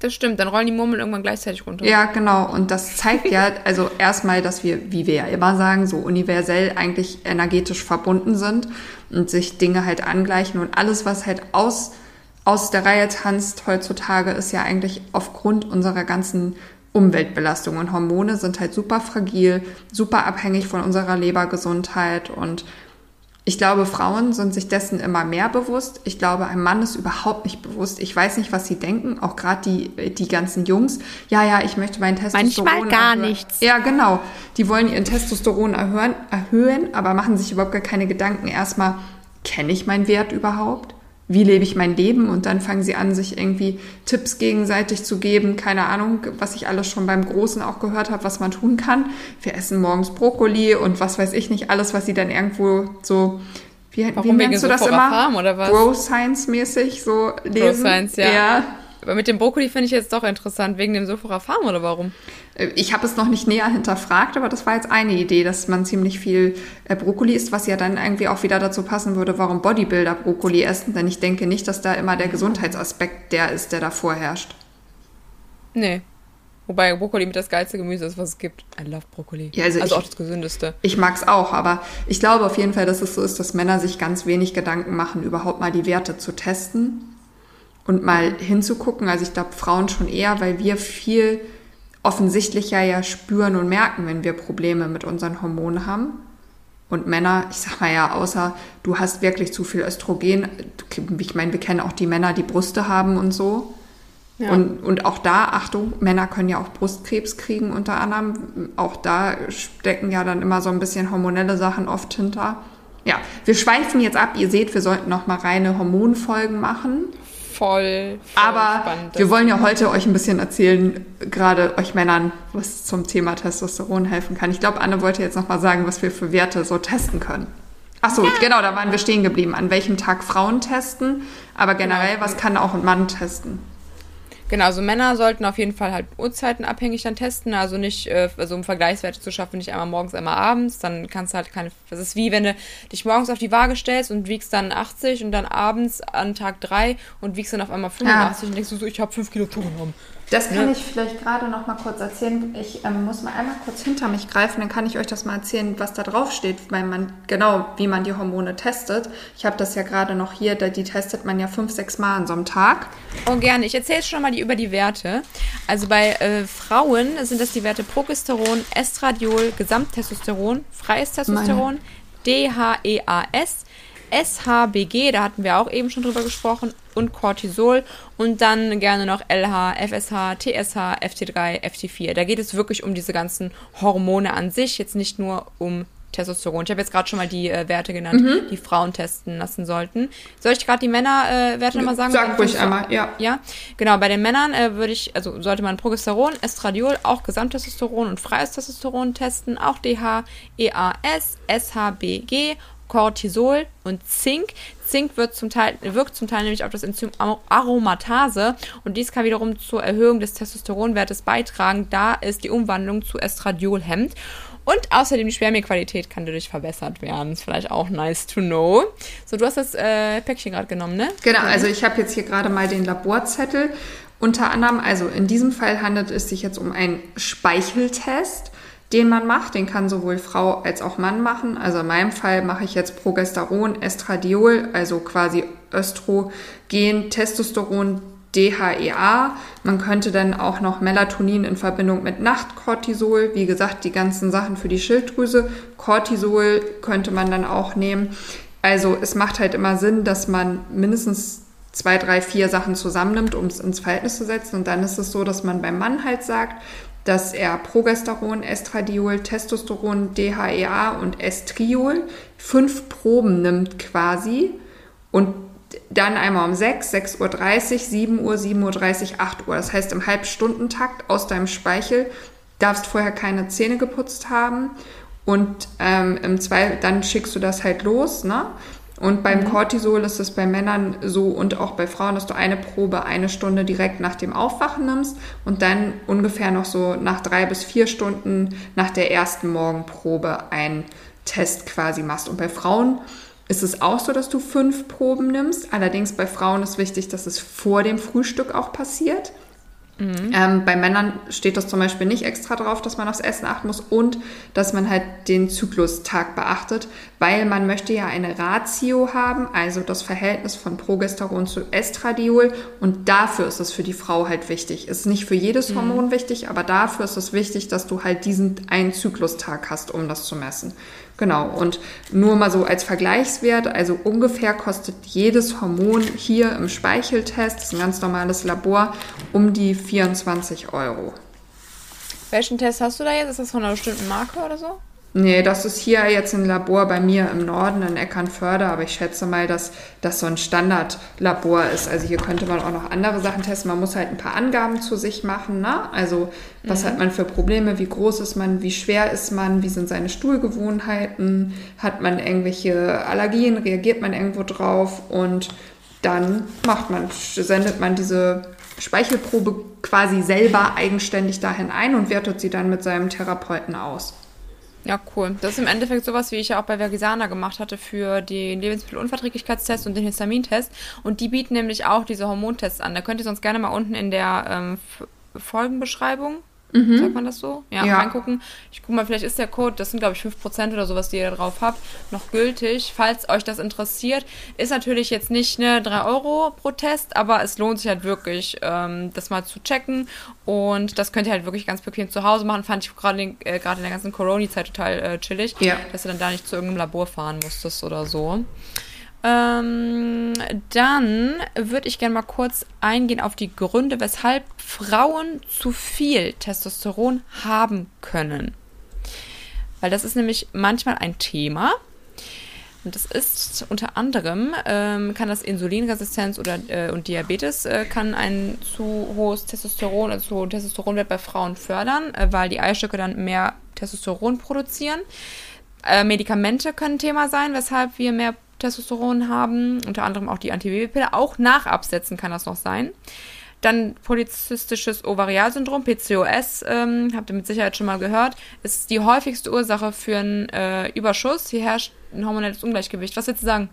Das stimmt, dann rollen die Murmeln irgendwann gleichzeitig runter. Ja, genau. Und das zeigt ja, also erstmal, dass wir, wie wir ja immer sagen, so universell eigentlich energetisch verbunden sind und sich Dinge halt angleichen. Und alles, was halt aus, aus der Reihe tanzt heutzutage, ist ja eigentlich aufgrund unserer ganzen Umweltbelastung. Und Hormone sind halt super fragil, super abhängig von unserer Lebergesundheit und ich glaube, Frauen sind sich dessen immer mehr bewusst. Ich glaube, ein Mann ist überhaupt nicht bewusst. Ich weiß nicht, was sie denken. Auch gerade die, die ganzen Jungs. Ja, ja, ich möchte meinen Testosteron Manchmal gar erhöhen. nichts. Ja, genau. Die wollen ihren Testosteron erhöhen, erhöhen, aber machen sich überhaupt gar keine Gedanken. Erstmal, kenne ich meinen Wert überhaupt? Wie lebe ich mein Leben? Und dann fangen sie an, sich irgendwie Tipps gegenseitig zu geben. Keine Ahnung, was ich alles schon beim Großen auch gehört habe, was man tun kann. Wir essen morgens Brokkoli und was weiß ich nicht, alles, was sie dann irgendwo so, wie, wie Warum, wegen nennst du das Sephora immer? Farm oder was? Bro Science-mäßig so lesen. Science, ja. ja. Aber mit dem Brokkoli finde ich jetzt doch interessant, wegen dem Sephora Farm oder warum? Ich habe es noch nicht näher hinterfragt, aber das war jetzt eine Idee, dass man ziemlich viel äh, Brokkoli isst, was ja dann irgendwie auch wieder dazu passen würde, warum Bodybuilder Brokkoli essen. Denn ich denke nicht, dass da immer der Gesundheitsaspekt der ist, der da vorherrscht. Nee. Wobei Brokkoli mit das geilste Gemüse ist, was es gibt. I love Brokkoli. Ja, also also ich- auch das gesündeste. Ich mag's auch, aber ich glaube auf jeden Fall, dass es so ist, dass Männer sich ganz wenig Gedanken machen, überhaupt mal die Werte zu testen und mal hinzugucken. Also ich glaube Frauen schon eher, weil wir viel offensichtlicher ja spüren und merken, wenn wir Probleme mit unseren Hormonen haben. Und Männer, ich sag mal ja, außer du hast wirklich zu viel Östrogen, ich meine, wir kennen auch die Männer, die Brüste haben und so. Ja. Und, und auch da, Achtung, Männer können ja auch Brustkrebs kriegen unter anderem. Auch da stecken ja dann immer so ein bisschen hormonelle Sachen oft hinter. Ja, wir schweifen jetzt ab. Ihr seht, wir sollten noch mal reine Hormonfolgen machen. Voll, voll Aber spannend. wir wollen ja heute euch ein bisschen erzählen, gerade euch Männern, was zum Thema Testosteron helfen kann. Ich glaube, Anne wollte jetzt noch mal sagen, was wir für Werte so testen können. Ach so, ja. genau, da waren wir stehen geblieben. An welchem Tag Frauen testen, aber generell, genau. was kann auch ein Mann testen? Genau, also Männer sollten auf jeden Fall halt Uhrzeiten abhängig dann testen, also nicht, äh, also um Vergleichswerte zu schaffen, nicht einmal morgens, einmal abends, dann kannst du halt keine, das ist wie wenn du dich morgens auf die Waage stellst und wiegst dann 80 und dann abends an Tag 3 und wiegst dann auf einmal 85 ja. und denkst du so, ich habe 5 Kilo zugenommen. Das kann ja. ich vielleicht gerade noch mal kurz erzählen. Ich ähm, muss mal einmal kurz hinter mich greifen, dann kann ich euch das mal erzählen, was da drauf steht, weil man genau, wie man die Hormone testet. Ich habe das ja gerade noch hier, die testet man ja fünf, sechs Mal an so einem Tag. Oh, gerne. Ich erzähle schon mal die, über die Werte. Also bei äh, Frauen sind das die Werte Progesteron, Estradiol, Gesamttestosteron, freies Testosteron, DHEAS, SHBG, da hatten wir auch eben schon drüber gesprochen, und Cortisol und dann gerne noch LH, FSH, TSH, FT3, FT4. Da geht es wirklich um diese ganzen Hormone an sich, jetzt nicht nur um Testosteron. Ich habe jetzt gerade schon mal die äh, Werte genannt, mhm. die Frauen testen lassen sollten. Soll ich gerade die Männerwerte äh, nochmal sagen? Sag ruhig einmal, ja. Ja, genau. Bei den Männern äh, würde ich, also sollte man Progesteron, Estradiol, auch Gesamttestosteron und freies Testosteron testen, auch DH, EAS, SHBG Cortisol und Zink. Zink wird zum Teil, wirkt zum Teil nämlich auf das Enzym Aromatase und dies kann wiederum zur Erhöhung des Testosteronwertes beitragen, da es die Umwandlung zu Estradiol hemmt. Und außerdem die Spermiequalität kann dadurch verbessert werden. Ist vielleicht auch nice to know. So, du hast das äh, Päckchen gerade genommen, ne? Genau, also ich habe jetzt hier gerade mal den Laborzettel. Unter anderem, also in diesem Fall handelt es sich jetzt um einen Speicheltest den man macht. Den kann sowohl Frau als auch Mann machen. Also in meinem Fall mache ich jetzt Progesteron, Estradiol, also quasi Östrogen, Testosteron, DHEA. Man könnte dann auch noch Melatonin in Verbindung mit Nachtcortisol, wie gesagt, die ganzen Sachen für die Schilddrüse. Cortisol könnte man dann auch nehmen. Also es macht halt immer Sinn, dass man mindestens zwei, drei, vier Sachen zusammennimmt, um es ins Verhältnis zu setzen. Und dann ist es so, dass man beim Mann halt sagt, dass er Progesteron, Estradiol, Testosteron, DHEA und Estriol fünf Proben nimmt quasi und dann einmal um 6, 6.30 Uhr, 7 Uhr, 7.30 Uhr, 8 Uhr. Das heißt im Halbstundentakt aus deinem Speichel darfst vorher keine Zähne geputzt haben und ähm, im Zweifel, dann schickst du das halt los, ne? Und beim mhm. Cortisol ist es bei Männern so und auch bei Frauen, dass du eine Probe eine Stunde direkt nach dem Aufwachen nimmst und dann ungefähr noch so nach drei bis vier Stunden nach der ersten Morgenprobe einen Test quasi machst. Und bei Frauen ist es auch so, dass du fünf Proben nimmst. Allerdings bei Frauen ist wichtig, dass es vor dem Frühstück auch passiert. Mhm. Ähm, bei Männern steht das zum Beispiel nicht extra drauf, dass man aufs Essen achten muss und dass man halt den Zyklustag beachtet, weil man möchte ja eine Ratio haben, also das Verhältnis von Progesteron zu Estradiol und dafür ist es für die Frau halt wichtig. Ist nicht für jedes mhm. Hormon mhm. wichtig, aber dafür ist es wichtig, dass du halt diesen einen Zyklustag hast, um das zu messen. Genau, und nur mal so als Vergleichswert, also ungefähr kostet jedes Hormon hier im Speicheltest, das ist ein ganz normales Labor, um die 24 Euro. Welchen Test hast du da jetzt? Ist das von einer bestimmten Marke oder so? Nee, das ist hier jetzt ein Labor bei mir im Norden in Eckernförde, aber ich schätze mal, dass das so ein Standardlabor ist. Also hier könnte man auch noch andere Sachen testen. Man muss halt ein paar Angaben zu sich machen. Ne? Also was mhm. hat man für Probleme, wie groß ist man, wie schwer ist man, wie sind seine Stuhlgewohnheiten, hat man irgendwelche Allergien, reagiert man irgendwo drauf und dann macht man, sendet man diese Speichelprobe quasi selber eigenständig dahin ein und wertet sie dann mit seinem Therapeuten aus. Ja, cool. Das ist im Endeffekt sowas, wie ich ja auch bei Vergisana gemacht hatte für den Lebensmittelunverträglichkeitstest und den Histamintest. Und die bieten nämlich auch diese Hormontests an. Da könnt ihr sonst gerne mal unten in der ähm, Folgenbeschreibung Mhm. Sagt man das so? Ja, ja, reingucken. Ich guck mal, vielleicht ist der Code, das sind glaube ich 5% oder sowas, die ihr da drauf habt, noch gültig. Falls euch das interessiert, ist natürlich jetzt nicht ne 3 Euro pro Test, aber es lohnt sich halt wirklich, ähm, das mal zu checken. Und das könnt ihr halt wirklich ganz bequem zu Hause machen. Fand ich gerade äh, in der ganzen Corona-Zeit total äh, chillig, ja. dass ihr dann da nicht zu irgendeinem Labor fahren musstest oder so. Ähm, dann würde ich gerne mal kurz eingehen auf die Gründe, weshalb Frauen zu viel Testosteron haben können. Weil das ist nämlich manchmal ein Thema. Und das ist unter anderem, ähm, kann das Insulinresistenz oder äh, und Diabetes äh, kann ein zu hohes Testosteron, also zu hohen Testosteronwert bei Frauen fördern, äh, weil die Eistöcke dann mehr Testosteron produzieren. Äh, Medikamente können Thema sein, weshalb wir mehr Testosteron haben, unter anderem auch die Antibabypille. Auch nach Absetzen kann das noch sein. Dann polyzystisches Ovarialsyndrom, PCOS, ähm, habt ihr mit Sicherheit schon mal gehört, ist die häufigste Ursache für einen äh, Überschuss. Hier herrscht ein hormonelles Ungleichgewicht. Was willst du sagen?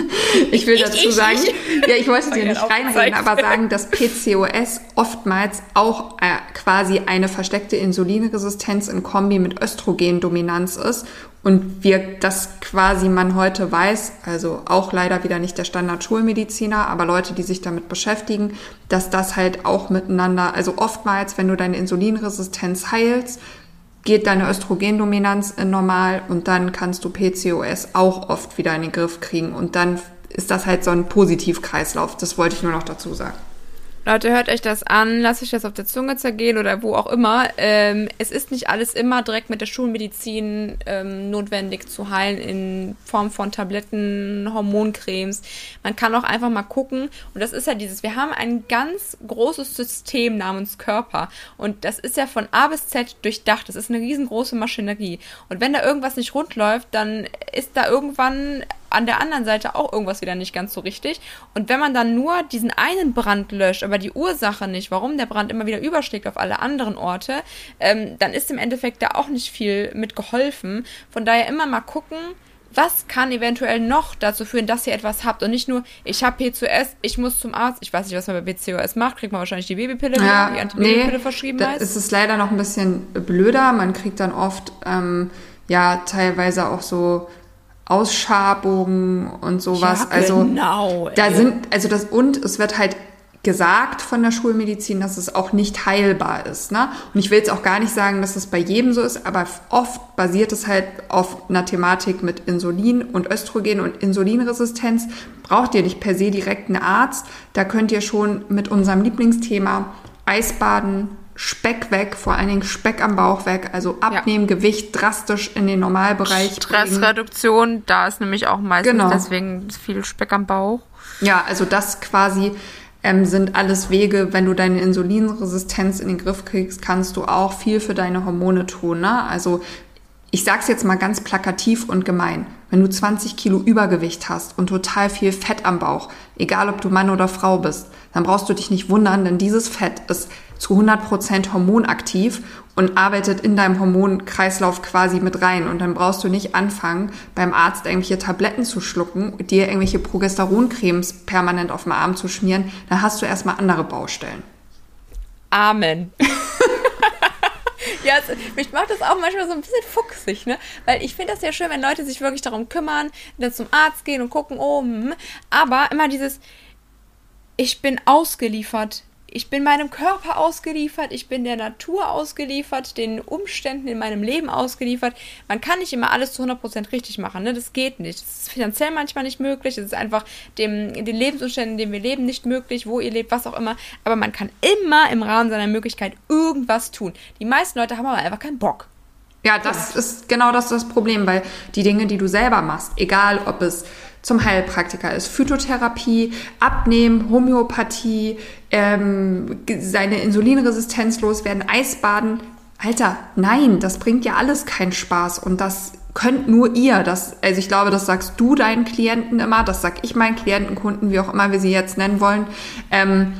ich will dazu ich, sagen, ich. ja, ich wollte dir nicht reinreden, aber sagen, dass PCOS oftmals auch äh, quasi eine versteckte Insulinresistenz in Kombi mit Östrogendominanz ist und wir das quasi man heute weiß, also auch leider wieder nicht der Standard-Schulmediziner, aber Leute, die sich damit beschäftigen, dass das halt auch miteinander, also oftmals, wenn du deine Insulinresistenz heilst, geht deine Östrogendominanz normal und dann kannst du PCOS auch oft wieder in den Griff kriegen und dann ist das halt so ein Positivkreislauf. Das wollte ich nur noch dazu sagen. Leute, hört euch das an, lasst euch das auf der Zunge zergehen oder wo auch immer. Ähm, es ist nicht alles immer direkt mit der Schulmedizin ähm, notwendig zu heilen in Form von Tabletten, Hormoncremes. Man kann auch einfach mal gucken. Und das ist ja dieses, wir haben ein ganz großes System namens Körper. Und das ist ja von A bis Z durchdacht. Das ist eine riesengroße Maschinerie. Und wenn da irgendwas nicht rund läuft, dann ist da irgendwann an der anderen Seite auch irgendwas wieder nicht ganz so richtig. Und wenn man dann nur diesen einen Brand löscht, aber die Ursache nicht, warum der Brand immer wieder überschlägt auf alle anderen Orte, ähm, dann ist im Endeffekt da auch nicht viel mit geholfen. Von daher immer mal gucken, was kann eventuell noch dazu führen, dass ihr etwas habt und nicht nur, ich habe PCOS, ich muss zum Arzt, ich weiß nicht, was man bei PCOS macht, kriegt man wahrscheinlich die Babypille, ja, die Antibabypille nee, verschrieben da ist. Es leider noch ein bisschen blöder, man kriegt dann oft ähm, ja teilweise auch so Ausschabungen und sowas. Ja, also genau, da sind, also das und es wird halt gesagt von der Schulmedizin, dass es auch nicht heilbar ist. Ne? Und ich will jetzt auch gar nicht sagen, dass es bei jedem so ist, aber oft basiert es halt auf einer Thematik mit Insulin und Östrogen und Insulinresistenz. Braucht ihr nicht per se direkt einen Arzt. Da könnt ihr schon mit unserem Lieblingsthema Eisbaden, Speck weg, vor allen Dingen Speck am Bauch weg, also abnehmen, ja. Gewicht drastisch in den Normalbereich. Stressreduktion, bringen. da ist nämlich auch meistens genau. deswegen viel Speck am Bauch. Ja, also das quasi ähm, sind alles Wege, wenn du deine Insulinresistenz in den Griff kriegst, kannst du auch viel für deine Hormone tun. Ne? Also ich sag's jetzt mal ganz plakativ und gemein. Wenn du 20 Kilo Übergewicht hast und total viel Fett am Bauch, egal ob du Mann oder Frau bist, dann brauchst du dich nicht wundern, denn dieses Fett ist zu 100% hormonaktiv und arbeitet in deinem Hormonkreislauf quasi mit rein. Und dann brauchst du nicht anfangen, beim Arzt irgendwelche Tabletten zu schlucken, dir irgendwelche Progesteroncremes permanent auf dem Arm zu schmieren. Dann hast du erstmal andere Baustellen. Amen. ja, es, mich macht das auch manchmal so ein bisschen fuchsig, ne? Weil ich finde das ja schön, wenn Leute sich wirklich darum kümmern, dann zum Arzt gehen und gucken, oh, hm. aber immer dieses, ich bin ausgeliefert ich bin meinem Körper ausgeliefert, ich bin der Natur ausgeliefert, den Umständen in meinem Leben ausgeliefert. Man kann nicht immer alles zu 100% richtig machen, ne? das geht nicht. Das ist finanziell manchmal nicht möglich, es ist einfach dem, den Lebensumständen, in denen wir leben, nicht möglich, wo ihr lebt, was auch immer. Aber man kann immer im Rahmen seiner Möglichkeit irgendwas tun. Die meisten Leute haben aber einfach keinen Bock. Ja, das ist genau das, das Problem, weil die Dinge, die du selber machst, egal ob es zum Heilpraktiker ist. Phytotherapie, Abnehmen, Homöopathie, ähm, seine Insulinresistenz loswerden, Eisbaden. Alter, nein, das bringt ja alles keinen Spaß und das könnt nur ihr. Das, also ich glaube, das sagst du deinen Klienten immer, das sag ich meinen Klientenkunden, wie auch immer wir sie jetzt nennen wollen. Ähm,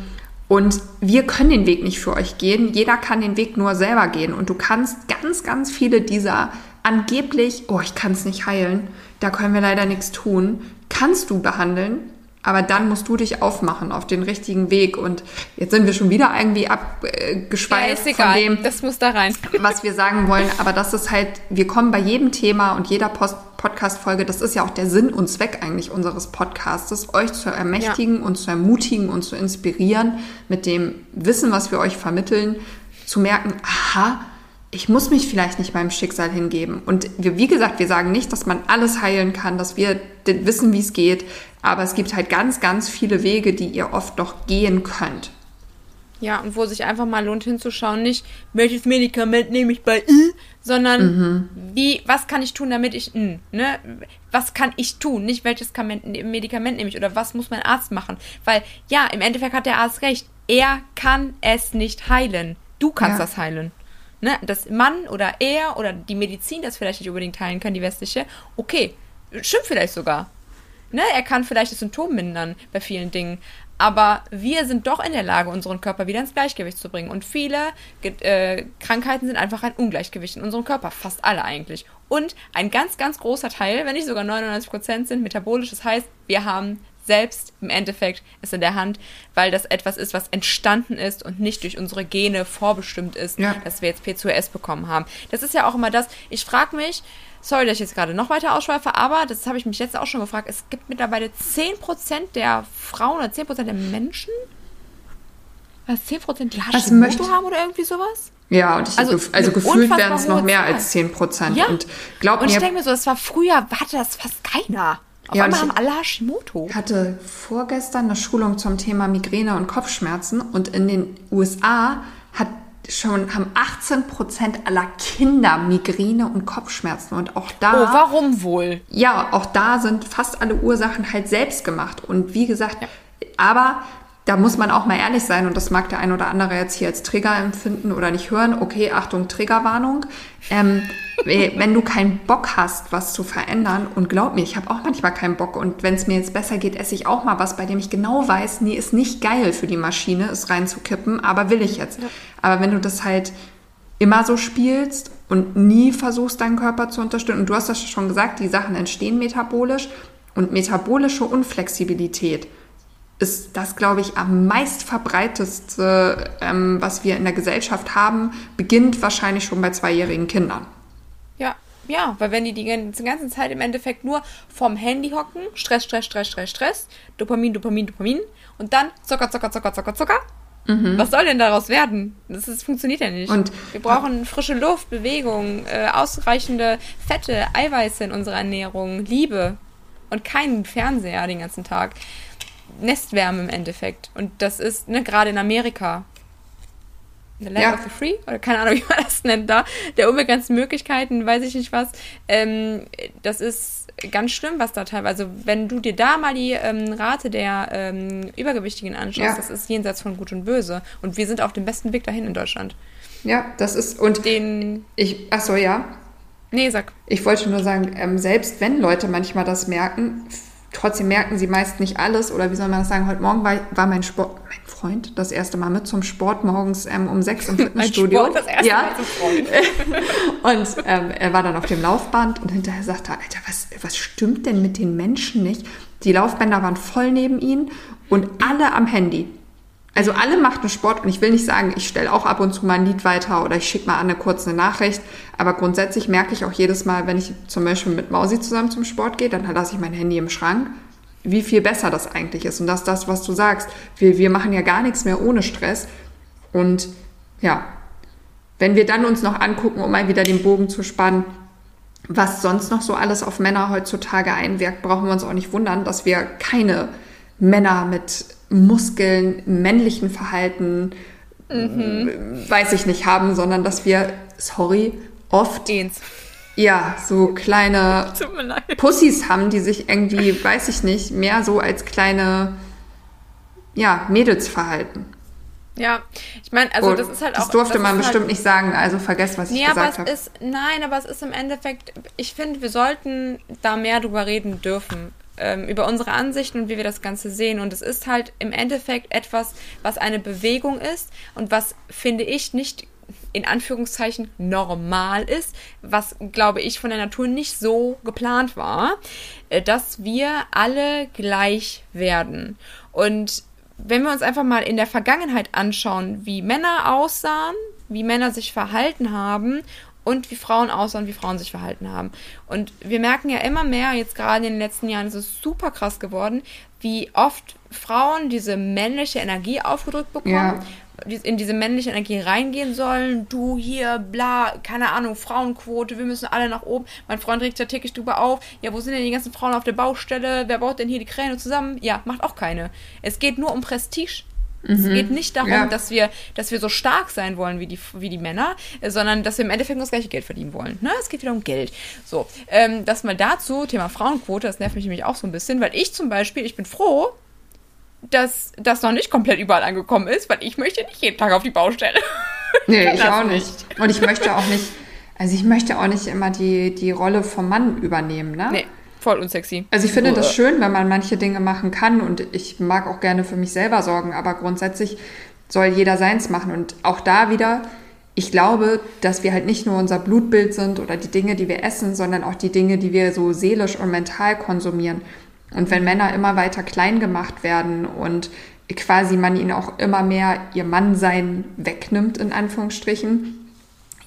und wir können den Weg nicht für euch gehen. Jeder kann den Weg nur selber gehen. Und du kannst ganz, ganz viele dieser angeblich, oh, ich kann es nicht heilen, da können wir leider nichts tun, kannst du behandeln, aber dann musst du dich aufmachen auf den richtigen Weg. Und jetzt sind wir schon wieder irgendwie abgeschweift ja, von dem, das muss da rein. was wir sagen wollen. Aber das ist halt, wir kommen bei jedem Thema und jeder Podcast-Folge, das ist ja auch der Sinn und Zweck eigentlich unseres Podcastes, euch zu ermächtigen ja. und zu ermutigen und zu inspirieren mit dem Wissen, was wir euch vermitteln, zu merken, aha, ich muss mich vielleicht nicht meinem Schicksal hingeben. Und wir, wie gesagt, wir sagen nicht, dass man alles heilen kann, dass wir wissen, wie es geht. Aber es gibt halt ganz, ganz viele Wege, die ihr oft doch gehen könnt. Ja, und wo sich einfach mal lohnt hinzuschauen, nicht welches Medikament nehme ich bei I, sondern mhm. wie, was kann ich tun, damit ich, mh, ne, was kann ich tun, nicht welches Medikament nehme ich oder was muss mein Arzt machen, weil ja, im Endeffekt hat der Arzt recht, er kann es nicht heilen, du kannst ja. das heilen. Ne, dass Mann oder er oder die Medizin das vielleicht nicht unbedingt heilen kann, die westliche, okay, stimmt vielleicht sogar. Ne, er kann vielleicht das Symptom mindern bei vielen Dingen, aber wir sind doch in der Lage, unseren Körper wieder ins Gleichgewicht zu bringen. Und viele äh, Krankheiten sind einfach ein Ungleichgewicht in unserem Körper. Fast alle eigentlich. Und ein ganz, ganz großer Teil, wenn nicht sogar 99 Prozent sind metabolisch. Das heißt, wir haben selbst im Endeffekt es in der Hand, weil das etwas ist, was entstanden ist und nicht durch unsere Gene vorbestimmt ist, ja. dass wir jetzt P2S bekommen haben. Das ist ja auch immer das. Ich frage mich, Sorry, dass ich jetzt gerade noch weiter ausschweife, aber das habe ich mich jetzt auch schon gefragt. Es gibt mittlerweile 10% der Frauen oder 10% der Menschen, was 10% die Hashimoto haben oder irgendwie sowas? Ja, und ich, also, also gefühlt werden es noch mehr Zahl. als 10%. Ja. Und, glaub und ich denke mir so, das war früher, hatte das fast keiner. Auf ja, einmal haben alle Hashimoto. Ich hatte vorgestern eine Schulung zum Thema Migräne und Kopfschmerzen und in den USA hat schon haben 18 Prozent aller Kinder Migräne und Kopfschmerzen und auch da. Oh, warum wohl? Ja, auch da sind fast alle Ursachen halt selbst gemacht und wie gesagt, ja. aber da muss man auch mal ehrlich sein und das mag der ein oder andere jetzt hier als Trigger empfinden oder nicht hören. Okay, Achtung, Triggerwarnung. Ähm, wenn du keinen Bock hast, was zu verändern und glaub mir, ich habe auch manchmal keinen Bock und wenn es mir jetzt besser geht, esse ich auch mal was, bei dem ich genau weiß, nee, ist nicht geil für die Maschine, es reinzukippen, aber will ich jetzt. Ja. Aber wenn du das halt immer so spielst und nie versuchst, deinen Körper zu unterstützen, und du hast das schon gesagt, die Sachen entstehen metabolisch und metabolische Unflexibilität ist das, glaube ich, am meist verbreitetste, ähm, was wir in der Gesellschaft haben, beginnt wahrscheinlich schon bei zweijährigen Kindern. Ja, ja, weil wenn die die ganze Zeit im Endeffekt nur vom Handy hocken, Stress, Stress, Stress, Stress, Stress, Dopamin, Dopamin, Dopamin und dann Zucker, Zucker, Zucker, Zucker, Zucker. Mhm. Was soll denn daraus werden? Das, ist, funktioniert ja nicht. Und wir brauchen frische Luft, Bewegung, äh, ausreichende Fette, Eiweiße in unserer Ernährung, Liebe und keinen Fernseher den ganzen Tag. Nestwärme im Endeffekt. Und das ist, ne, gerade in Amerika. The Land ja. of the Free, oder keine Ahnung, wie man das nennt da, der unbegrenzten Möglichkeiten, weiß ich nicht was. Ähm, das ist ganz schlimm, was da teilweise, also wenn du dir da mal die ähm, Rate der ähm, Übergewichtigen anschaust, ja. das ist jenseits von Gut und Böse. Und wir sind auf dem besten Weg dahin in Deutschland. Ja, das ist, und den, ich, achso, ja. Nee, sag. Ich wollte nur sagen, ähm, selbst wenn Leute manchmal das merken, trotzdem merken sie meist nicht alles. Oder wie soll man das sagen? Heute Morgen war, war mein Sport, mein Freund das erste Mal mit zum Sport morgens ähm, um sechs im Fitnessstudio. Sport, das erste ja. Mal zum Freund. und ähm, er war dann auf dem Laufband und hinterher sagte er, Alter, was, was stimmt denn mit den Menschen nicht? Die Laufbänder waren voll neben ihnen und alle am Handy. Also alle machten Sport und ich will nicht sagen, ich stelle auch ab und zu mal ein Lied weiter oder ich schicke mal an eine kurze Nachricht, aber grundsätzlich merke ich auch jedes Mal, wenn ich zum Beispiel mit Mausi zusammen zum Sport gehe, dann lasse ich mein Handy im Schrank, wie viel besser das eigentlich ist. Und das ist das, was du sagst. Wir, wir machen ja gar nichts mehr ohne Stress. Und ja, wenn wir dann uns noch angucken, um mal wieder den Bogen zu spannen, was sonst noch so alles auf Männer heutzutage einwirkt, brauchen wir uns auch nicht wundern, dass wir keine Männer mit Muskeln, männlichen Verhalten, mhm. weiß ich nicht, haben, sondern dass wir, sorry, oft Eins. ja so kleine Pussys haben, die sich irgendwie, weiß ich nicht, mehr so als kleine ja, Mädels verhalten. Ja, ich meine, also das ist halt auch. Das durfte das man halt bestimmt halt, nicht sagen, also vergesst, was nee, ich gesagt habe. Nein, aber es ist im Endeffekt, ich finde, wir sollten da mehr drüber reden dürfen ähm, über unsere Ansichten und wie wir das Ganze sehen. Und es ist halt im Endeffekt etwas, was eine Bewegung ist und was, finde ich, nicht in Anführungszeichen normal ist, was, glaube ich, von der Natur nicht so geplant war, äh, dass wir alle gleich werden. Und wenn wir uns einfach mal in der Vergangenheit anschauen, wie Männer aussahen, wie Männer sich verhalten haben und wie Frauen aussahen, wie Frauen sich verhalten haben. Und wir merken ja immer mehr, jetzt gerade in den letzten Jahren ist es super krass geworden, wie oft Frauen diese männliche Energie aufgedrückt bekommen. Ja in diese männliche Energie reingehen sollen. Du hier, bla, keine Ahnung, Frauenquote, wir müssen alle nach oben. Mein Freund regt ja täglich drüber auf. Ja, wo sind denn die ganzen Frauen auf der Baustelle? Wer baut denn hier die Kräne zusammen? Ja, macht auch keine. Es geht nur um Prestige. Es mhm. geht nicht darum, ja. dass, wir, dass wir so stark sein wollen wie die, wie die Männer, äh, sondern dass wir im Endeffekt nur das gleiche Geld verdienen wollen. Ne? Es geht wieder um Geld. So, ähm, das mal dazu, Thema Frauenquote, das nervt mich nämlich auch so ein bisschen, weil ich zum Beispiel, ich bin froh, dass das noch nicht komplett überall angekommen ist, weil ich möchte nicht jeden Tag auf die Baustelle. Nee, ich auch nicht. Und ich möchte auch nicht, also ich möchte auch nicht immer die, die Rolle vom Mann übernehmen, ne? Nee. Voll unsexy. Also ich finde das schön, wenn man manche Dinge machen kann und ich mag auch gerne für mich selber sorgen, aber grundsätzlich soll jeder seins machen und auch da wieder, ich glaube, dass wir halt nicht nur unser Blutbild sind oder die Dinge, die wir essen, sondern auch die Dinge, die wir so seelisch und mental konsumieren. Und wenn Männer immer weiter klein gemacht werden und quasi man ihnen auch immer mehr ihr Mannsein wegnimmt, in Anführungsstrichen,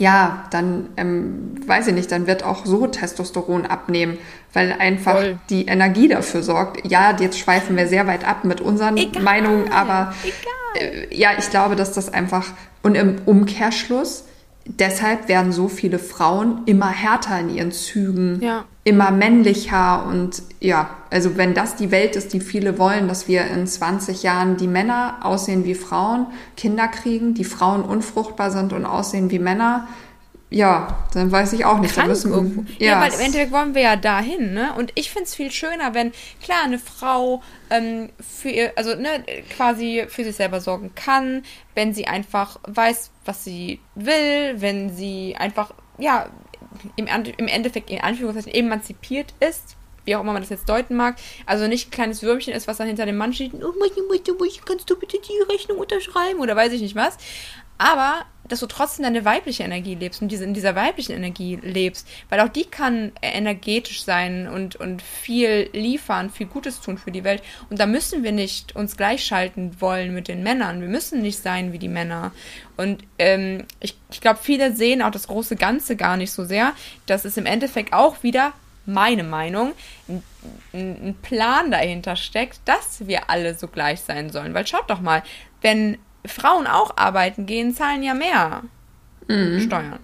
ja, dann ähm, weiß ich nicht, dann wird auch so Testosteron abnehmen, weil einfach Voll. die Energie dafür sorgt. Ja, jetzt schweifen wir sehr weit ab mit unseren Egal. Meinungen, aber äh, ja, ich glaube, dass das einfach und im Umkehrschluss deshalb werden so viele Frauen immer härter in ihren Zügen, ja. immer männlicher und ja, also wenn das die Welt ist, die viele wollen, dass wir in 20 Jahren die Männer aussehen wie Frauen, Kinder kriegen, die Frauen unfruchtbar sind und aussehen wie Männer, ja, dann weiß ich auch nicht. Krank müssen, irgendwo. Ja, ja, weil im Endeffekt wollen wir ja dahin, ne? Und ich finde es viel schöner, wenn, klar, eine Frau ähm, für ihr, also ne, quasi für sich selber sorgen kann, wenn sie einfach weiß, was sie will, wenn sie einfach, ja, im, im Endeffekt in Anführungszeichen emanzipiert ist, wie auch immer man das jetzt deuten mag, also nicht ein kleines Würmchen ist, was dann hinter dem Mann steht, oh, kannst du bitte die Rechnung unterschreiben oder weiß ich nicht was, aber dass du trotzdem deine weibliche Energie lebst und diese, in dieser weiblichen Energie lebst, weil auch die kann energetisch sein und, und viel liefern, viel Gutes tun für die Welt. Und da müssen wir nicht uns gleichschalten wollen mit den Männern. Wir müssen nicht sein wie die Männer. Und ähm, ich, ich glaube, viele sehen auch das große Ganze gar nicht so sehr, dass es im Endeffekt auch wieder meine Meinung, ein, ein Plan dahinter steckt, dass wir alle so gleich sein sollen. Weil schaut doch mal, wenn Frauen auch arbeiten gehen, zahlen ja mehr mhm. Steuern.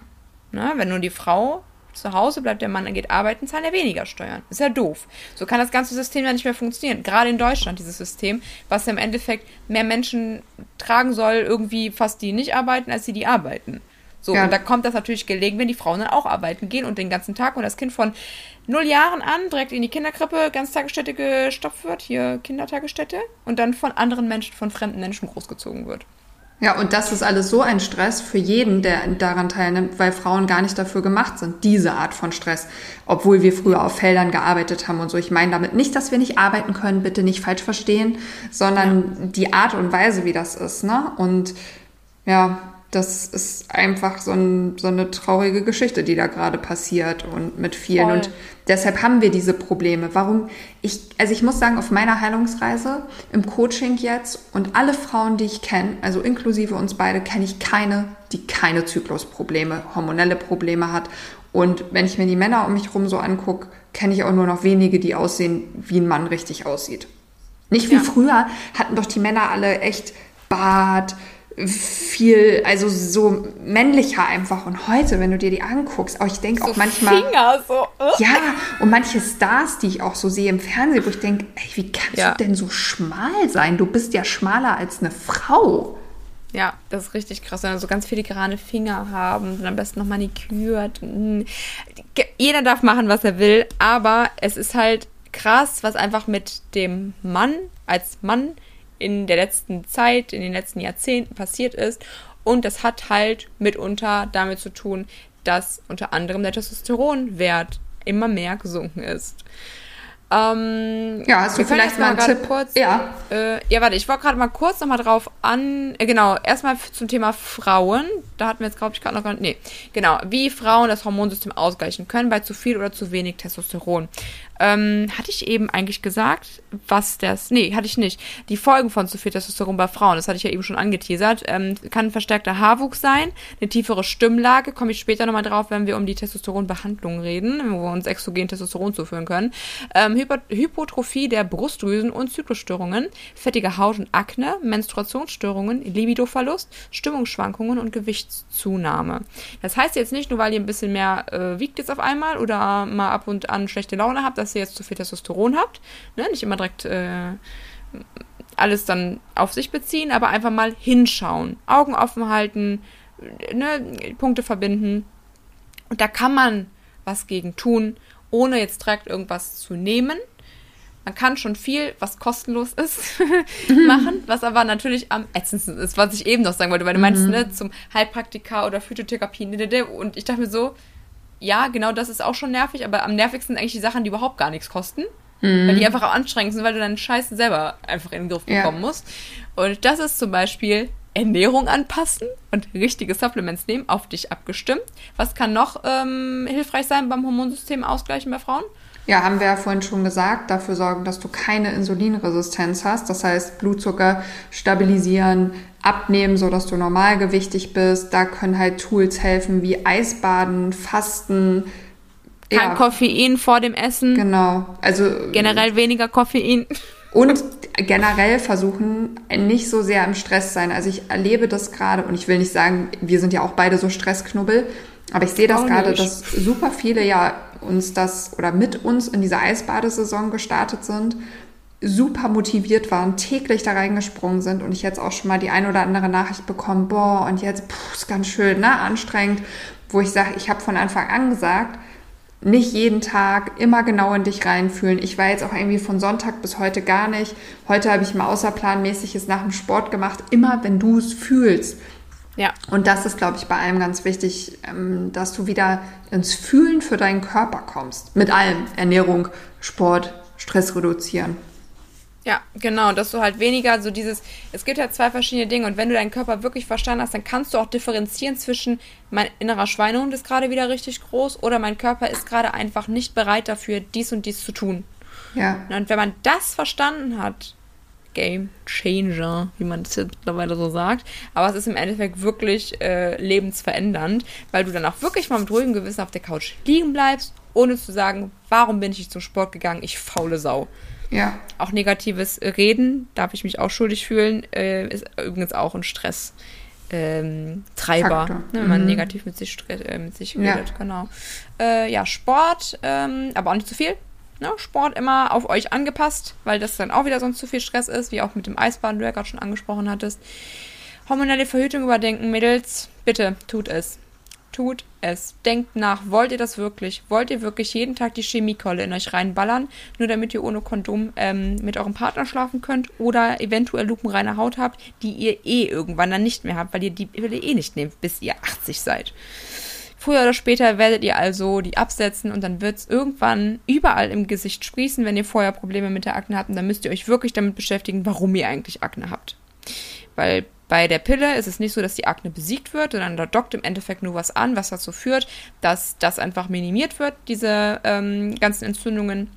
Ne? Wenn nur die Frau zu Hause bleibt, der Mann geht arbeiten, zahlen er weniger Steuern. Ist ja doof. So kann das ganze System ja nicht mehr funktionieren. Gerade in Deutschland, dieses System, was ja im Endeffekt mehr Menschen tragen soll, irgendwie fast die nicht arbeiten, als die, die arbeiten. So, ja. und da kommt das natürlich gelegen, wenn die Frauen dann auch arbeiten gehen und den ganzen Tag und das Kind von null Jahren an direkt in die Kinderkrippe, Ganztagesstätte gestopft wird, hier Kindertagesstätte, und dann von anderen Menschen, von fremden Menschen großgezogen wird. Ja, und das ist alles so ein Stress für jeden, der daran teilnimmt, weil Frauen gar nicht dafür gemacht sind, diese Art von Stress. Obwohl wir früher auf Feldern gearbeitet haben und so. Ich meine damit nicht, dass wir nicht arbeiten können, bitte nicht falsch verstehen, sondern ja. die Art und Weise, wie das ist, ne? Und ja, das ist einfach so, ein, so, eine traurige Geschichte, die da gerade passiert und mit vielen. Voll. Und deshalb haben wir diese Probleme. Warum? Ich, also ich muss sagen, auf meiner Heilungsreise im Coaching jetzt und alle Frauen, die ich kenne, also inklusive uns beide, kenne ich keine, die keine Zyklusprobleme, hormonelle Probleme hat. Und wenn ich mir die Männer um mich herum so angucke, kenne ich auch nur noch wenige, die aussehen, wie ein Mann richtig aussieht. Nicht wie ja. früher hatten doch die Männer alle echt Bart, viel, also so männlicher einfach. Und heute, wenn du dir die anguckst, auch ich denke so auch manchmal. Finger, so. Uh. Ja, und manche Stars, die ich auch so sehe im Fernsehen, wo ich denke, ey, wie kannst ja. du denn so schmal sein? Du bist ja schmaler als eine Frau. Ja, das ist richtig krass. Wenn so ganz filigrane Finger haben und am besten noch manikürt. Hm. Jeder darf machen, was er will, aber es ist halt krass, was einfach mit dem Mann als Mann in der letzten Zeit, in den letzten Jahrzehnten passiert ist. Und das hat halt mitunter damit zu tun, dass unter anderem der Testosteronwert immer mehr gesunken ist. Ähm, ja, hast du vielleicht mal einen Tipp? Kurz, ja. Äh, ja, warte, ich wollte gerade mal kurz nochmal drauf an, äh, genau, erstmal zum Thema Frauen. Da hatten wir jetzt, glaube ich, gerade noch gar nicht, nee, genau, wie Frauen das Hormonsystem ausgleichen können bei zu viel oder zu wenig Testosteron. Ähm, hatte ich eben eigentlich gesagt, was das, nee, hatte ich nicht. Die Folgen von zu viel Testosteron bei Frauen, das hatte ich ja eben schon angeteasert, ähm, kann verstärkter Haarwuchs sein, eine tiefere Stimmlage, komme ich später nochmal drauf, wenn wir um die Testosteronbehandlung reden, wo wir uns exogen Testosteron zuführen können. Ähm, Hypotrophie der Brustdrüsen und Zyklusstörungen, fettige Haut und Akne, Menstruationsstörungen, Libidoverlust, Stimmungsschwankungen und Gewichtszunahme. Das heißt jetzt nicht nur, weil ihr ein bisschen mehr äh, wiegt jetzt auf einmal oder mal ab und an schlechte Laune habt, dass ihr jetzt zu viel Testosteron habt. Ne? Nicht immer direkt äh, alles dann auf sich beziehen, aber einfach mal hinschauen, Augen offen halten, ne, Punkte verbinden. Und da kann man was gegen tun, ohne jetzt direkt irgendwas zu nehmen. Man kann schon viel, was kostenlos ist, machen, was aber natürlich am ätzendsten ist, was ich eben noch sagen wollte, weil du meinst, mhm. ne, zum Heilpraktika oder Phytotherapie, ne, ne, ne, und ich dachte mir so, ja, genau das ist auch schon nervig, aber am nervigsten sind eigentlich die Sachen, die überhaupt gar nichts kosten. Mhm. Weil die einfach auch anstrengend sind, weil du deinen Scheiß selber einfach in den Griff bekommen ja. musst. Und das ist zum Beispiel Ernährung anpassen und richtige Supplements nehmen, auf dich abgestimmt. Was kann noch ähm, hilfreich sein beim Hormonsystem ausgleichen bei Frauen? Ja, haben wir ja vorhin schon gesagt, dafür sorgen, dass du keine Insulinresistenz hast. Das heißt, Blutzucker stabilisieren, abnehmen, so dass du normalgewichtig bist. Da können halt Tools helfen wie Eisbaden, Fasten. Kein ja. Koffein vor dem Essen. Genau. Also generell weniger Koffein. Und generell versuchen, nicht so sehr im Stress sein. Also ich erlebe das gerade und ich will nicht sagen, wir sind ja auch beide so Stressknubbel, aber ich sehe das gerade, dass super viele ja uns das oder mit uns in diese Eisbadesaison gestartet sind, super motiviert waren, täglich da reingesprungen sind und ich jetzt auch schon mal die ein oder andere Nachricht bekommen, boah, und jetzt, puh, ist ganz schön, ne, anstrengend, wo ich sage, ich habe von Anfang an gesagt, nicht jeden Tag immer genau in dich reinfühlen. Ich war jetzt auch irgendwie von Sonntag bis heute gar nicht. Heute habe ich mal außerplanmäßiges nach dem Sport gemacht. Immer wenn du es fühlst. Ja. Und das ist, glaube ich, bei allem ganz wichtig, ähm, dass du wieder ins Fühlen für deinen Körper kommst. Mit allem. Ernährung, Sport, Stress reduzieren. Ja, genau, dass du halt weniger so dieses, es gibt halt zwei verschiedene Dinge und wenn du deinen Körper wirklich verstanden hast, dann kannst du auch differenzieren zwischen mein innerer Schweinehund ist gerade wieder richtig groß oder mein Körper ist gerade einfach nicht bereit dafür, dies und dies zu tun. Ja. Und wenn man das verstanden hat, Game Changer, wie man das jetzt mittlerweile so sagt. Aber es ist im Endeffekt wirklich äh, lebensverändernd, weil du dann auch wirklich mal mit ruhigem Gewissen auf der Couch liegen bleibst, ohne zu sagen, warum bin ich nicht zum Sport gegangen, ich faule Sau. Ja. Auch negatives Reden, darf ich mich auch schuldig fühlen, äh, ist übrigens auch ein Stress. Ähm, Treiber, ne, wenn man mhm. negativ mit sich, äh, mit sich redet, ja. genau. Äh, ja, Sport, ähm, aber auch nicht zu viel. Ne? Sport immer auf euch angepasst, weil das dann auch wieder sonst zu viel Stress ist, wie auch mit dem Eisbahn, du ja gerade schon angesprochen hattest. Hormonelle Verhütung überdenken, Mädels, bitte tut es. Tut es. Denkt nach, wollt ihr das wirklich? Wollt ihr wirklich jeden Tag die Chemiekolle in euch reinballern, nur damit ihr ohne Kondom ähm, mit eurem Partner schlafen könnt oder eventuell lupenreine Haut habt, die ihr eh irgendwann dann nicht mehr habt, weil ihr die ihr eh nicht nehmt, bis ihr 80 seid. Früher oder später werdet ihr also die absetzen und dann wird es irgendwann überall im Gesicht sprießen, wenn ihr vorher Probleme mit der Akne habt. Und dann müsst ihr euch wirklich damit beschäftigen, warum ihr eigentlich Akne habt. Weil bei der Pille ist es nicht so, dass die Akne besiegt wird, sondern da dockt im Endeffekt nur was an, was dazu führt, dass das einfach minimiert wird, diese ähm, ganzen Entzündungen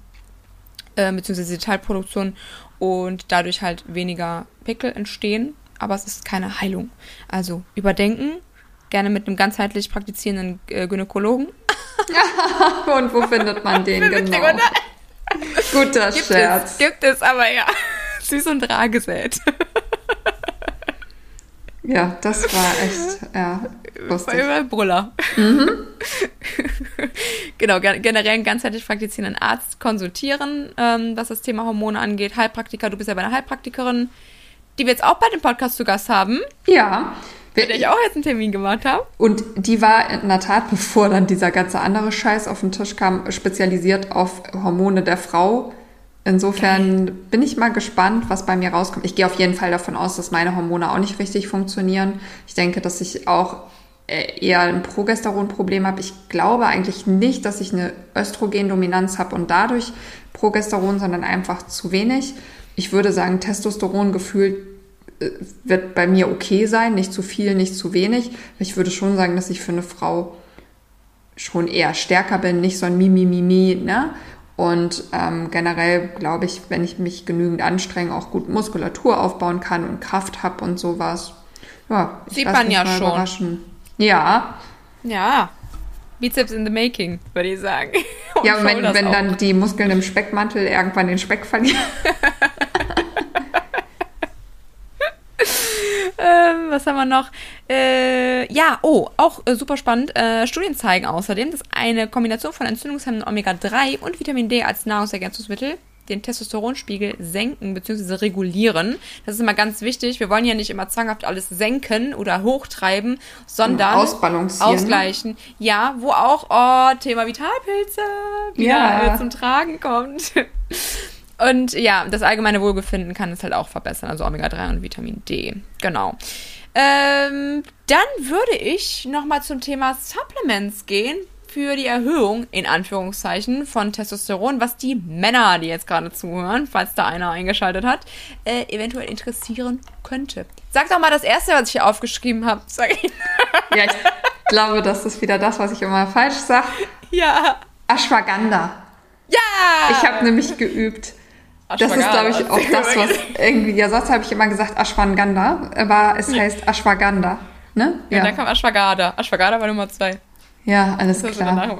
äh, bzw. Teilproduktion und dadurch halt weniger Pickel entstehen. Aber es ist keine Heilung. Also überdenken, gerne mit einem ganzheitlich praktizierenden äh, Gynäkologen. Und wo findet man den genau? Guter gibt Scherz. Es, gibt es, aber ja. Süß und rar gesät. Ja, das war echt, ja, lustig. War Brüller. Mhm. genau, generell einen ganzheitlich praktizierenden Arzt konsultieren, ähm, was das Thema Hormone angeht. Heilpraktiker, du bist ja bei einer Heilpraktikerin, die wir jetzt auch bei dem Podcast zu Gast haben. Ja. Mit der ich auch jetzt einen Termin gemacht habe. Und die war in der Tat, bevor dann dieser ganze andere Scheiß auf den Tisch kam, spezialisiert auf Hormone der Frau. Insofern Geil. bin ich mal gespannt, was bei mir rauskommt. Ich gehe auf jeden Fall davon aus, dass meine Hormone auch nicht richtig funktionieren. Ich denke, dass ich auch äh, eher ein Progesteronproblem habe. Ich glaube eigentlich nicht, dass ich eine Östrogendominanz habe und dadurch Progesteron, sondern einfach zu wenig. Ich würde sagen, Testosteron gefühlt wird bei mir okay sein, nicht zu viel, nicht zu wenig. Ich würde schon sagen, dass ich für eine Frau schon eher stärker bin, nicht so ein Mimi, Mimi, ne? Und ähm, generell glaube ich, wenn ich mich genügend anstrenge, auch gut Muskulatur aufbauen kann und Kraft habe und sowas. Ja, sieht man ja schon. Überraschen. Ja. Ja. Bizeps in the making, würde ich sagen. Und ja, und wenn, wenn dann die Muskeln im Speckmantel irgendwann den Speck verlieren. Ähm, was haben wir noch? Äh, ja, oh, auch äh, super spannend. Äh, Studien zeigen außerdem, dass eine Kombination von entzündungshemmenden Omega-3 und Vitamin D als Nahrungsergänzungsmittel den Testosteronspiegel senken bzw. regulieren. Das ist immer ganz wichtig. Wir wollen ja nicht immer zwanghaft alles senken oder hochtreiben, sondern ausbalancieren. ausgleichen. Ja, wo auch oh, Thema Vitalpilze wieder Ja. äh, zum Tragen kommt. Und ja, das allgemeine Wohlbefinden kann es halt auch verbessern, also Omega-3 und Vitamin D. Genau. Ähm, dann würde ich nochmal zum Thema Supplements gehen für die Erhöhung, in Anführungszeichen, von Testosteron, was die Männer, die jetzt gerade zuhören, falls da einer eingeschaltet hat, äh, eventuell interessieren könnte. Sag doch mal das Erste, was ich hier aufgeschrieben habe. Ja, ich glaube, das ist wieder das, was ich immer falsch sage. ja. Ashwagandha. Ja! Ich habe nämlich geübt. Das ist, glaube ich, auch das, was irgendwie, ja, sonst habe ich immer gesagt Ashwagandha, aber es heißt Ashwagandha. Ne? Ja. dann kam Ashwagandha. Ashwagandha war Nummer zwei. Ja, alles klar.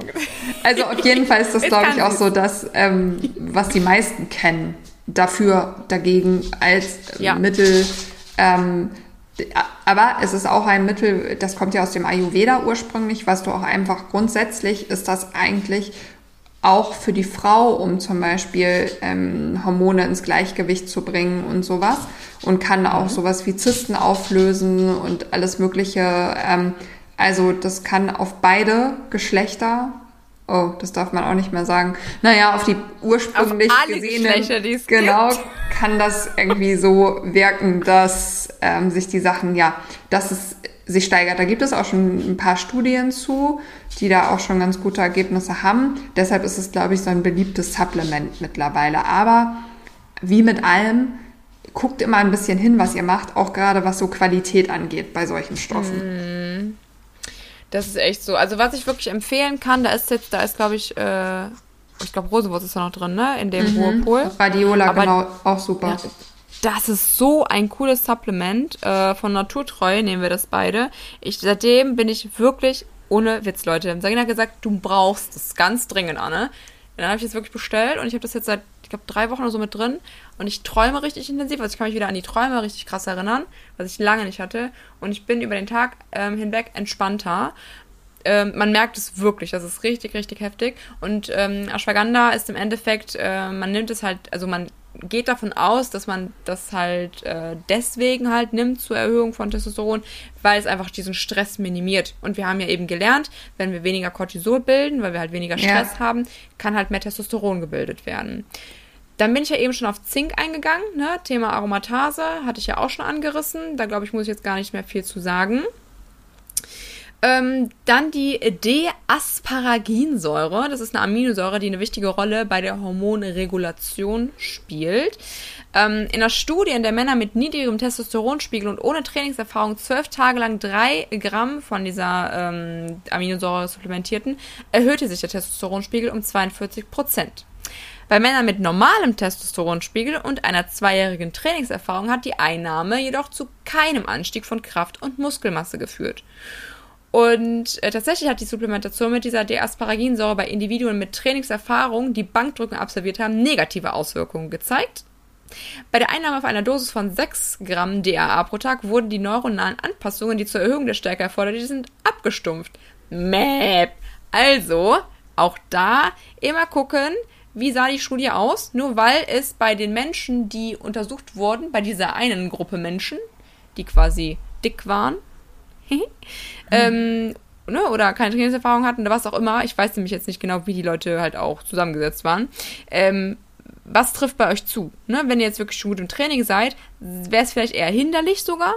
Also auf jeden Fall ist das, glaube ich, auch so das, ähm, was die meisten kennen. Dafür, dagegen als Ja. Mittel. Ähm, aber es ist auch ein Mittel, das kommt ja aus dem Ayurveda ursprünglich, was du auch einfach grundsätzlich ist das eigentlich auch für die Frau, um zum Beispiel ähm, Hormone ins Gleichgewicht zu bringen und sowas. Und kann auch sowas wie Zysten auflösen und alles Mögliche. Ähm, also das kann auf beide Geschlechter, oh, das darf man auch nicht mehr sagen, naja, auf die ursprünglich Auf alle gesehenen, Geschlechter, die es genau, kann das irgendwie so wirken, dass ähm, sich die Sachen, ja, dass es sich steigert. Da gibt es auch schon ein paar Studien zu, die da auch schon ganz gute Ergebnisse haben. Deshalb ist es, glaube ich, so ein beliebtes Supplement mittlerweile. Aber wie mit allem, guckt immer ein bisschen hin, was ihr macht, auch gerade was so Qualität angeht bei solchen Stoffen. Das ist echt so. Also was ich wirklich empfehlen kann, da ist jetzt, da ist glaube ich, äh, ich glaube Rosewurst ist da noch drin, ne? In dem Ruhepol. Radiola, Aber- genau, auch super. Ja, das ist so ein cooles Supplement. Äh, von Naturtreu nehmen wir das beide. Ich, seitdem bin ich wirklich ohne Witz, Leute. Sabina hat gesagt, du brauchst es ganz dringend, Anne. Dann habe ich das wirklich bestellt und ich habe das jetzt seit, ich glaube, drei Wochen oder so mit drin. Und ich träume richtig intensiv. Also ich kann mich wieder an die Träume richtig krass erinnern, was ich lange nicht hatte. Und ich bin über den Tag ähm, hinweg entspannter. Ähm, man merkt es wirklich, das ist richtig, richtig heftig. Und ähm, Ashwagandha ist im Endeffekt, äh, man nimmt es halt, also man geht davon aus, dass man das halt äh, deswegen halt nimmt zur Erhöhung von Testosteron, weil es einfach diesen Stress minimiert. Und wir haben ja eben gelernt, wenn wir weniger Cortisol bilden, weil wir halt weniger Ja. Stress haben, kann halt mehr Testosteron gebildet werden. Dann bin ich ja eben schon auf Zink eingegangen, ne? Thema Aromatase, hatte ich ja auch schon angerissen. Da glaube ich, muss ich jetzt gar nicht mehr viel zu sagen. Ähm, dann die D-Asparaginsäure. Das ist eine Aminosäure, die eine wichtige Rolle bei der Hormonregulation spielt. Ähm, in einer Studie, in der Männer mit niedrigem Testosteronspiegel und ohne Trainingserfahrung zwölf Tage lang drei Gramm von dieser ähm, Aminosäure supplementierten, erhöhte sich der Testosteronspiegel um 42 Prozent. Bei Männern mit normalem Testosteronspiegel und einer zweijährigen Trainingserfahrung hat die Einnahme jedoch zu keinem Anstieg von Kraft und Muskelmasse geführt. Und äh, tatsächlich hat die Supplementation mit dieser D-Asparaginsäure bei Individuen mit Trainingserfahrung, die Bankdrücken absolviert haben, negative Auswirkungen gezeigt. Bei der Einnahme auf einer Dosis von 6 Gramm DAA pro Tag wurden die neuronalen Anpassungen, die zur Erhöhung der Stärke erforderlich sind, abgestumpft. Mäp. Also, auch da immer gucken, wie sah die Studie aus? Nur weil es bei den Menschen, die untersucht wurden, bei dieser einen Gruppe Menschen, die quasi dick waren, ähm, ne, oder keine Trainingserfahrung hatten oder was auch immer. Ich weiß nämlich jetzt nicht genau, wie die Leute halt auch zusammengesetzt waren. Ähm, was trifft bei euch zu? Ne? Wenn ihr jetzt wirklich schon gut im Training seid, wäre es vielleicht eher hinderlich sogar.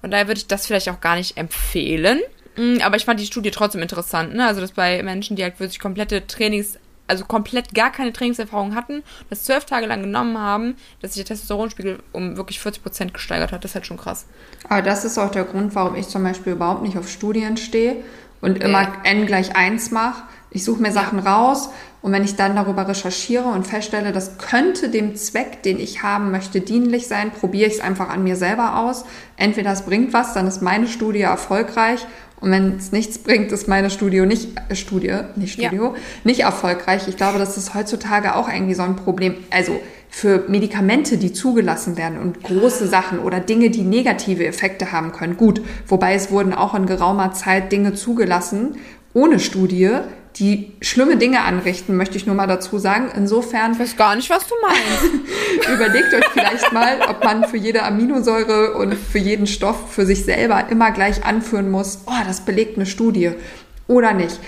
Von daher würde ich das vielleicht auch gar nicht empfehlen. Mm, Aber ich fand die Studie trotzdem interessant. Ne? Also, dass bei Menschen, die halt wirklich komplette Trainings, also komplett gar keine Trainingserfahrung hatten, das zwölf Tage lang genommen haben, dass sich der Testosteronspiegel um wirklich 40% gesteigert hat. Das ist halt schon krass. Aber das ist auch der Grund, warum ich zum Beispiel überhaupt nicht auf Studien stehe und immer n gleich 1 mache. Ich suche mir Sachen raus und wenn ich dann darüber recherchiere und feststelle, das könnte dem Zweck, den ich haben möchte, dienlich sein, probiere ich es einfach an mir selber aus. Entweder es bringt was, dann ist meine Studie erfolgreich und wenn es nichts bringt, ist meine Studio nicht äh, Studie, nicht Ja. Studio, nicht erfolgreich. Ich glaube, das ist heutzutage auch irgendwie so ein Problem. Also für Medikamente, die zugelassen werden und große Sachen oder Dinge, die negative Effekte haben können. Gut, wobei es wurden auch in geraumer Zeit Dinge zugelassen ohne Studie, die schlimme Dinge anrichten, möchte ich nur mal dazu sagen. Insofern. Ich weiß gar nicht, was du meinst. überlegt euch vielleicht mal, ob man für jede Aminosäure und für jeden Stoff für sich selber immer gleich anführen muss, oh, das belegt eine Studie oder nicht.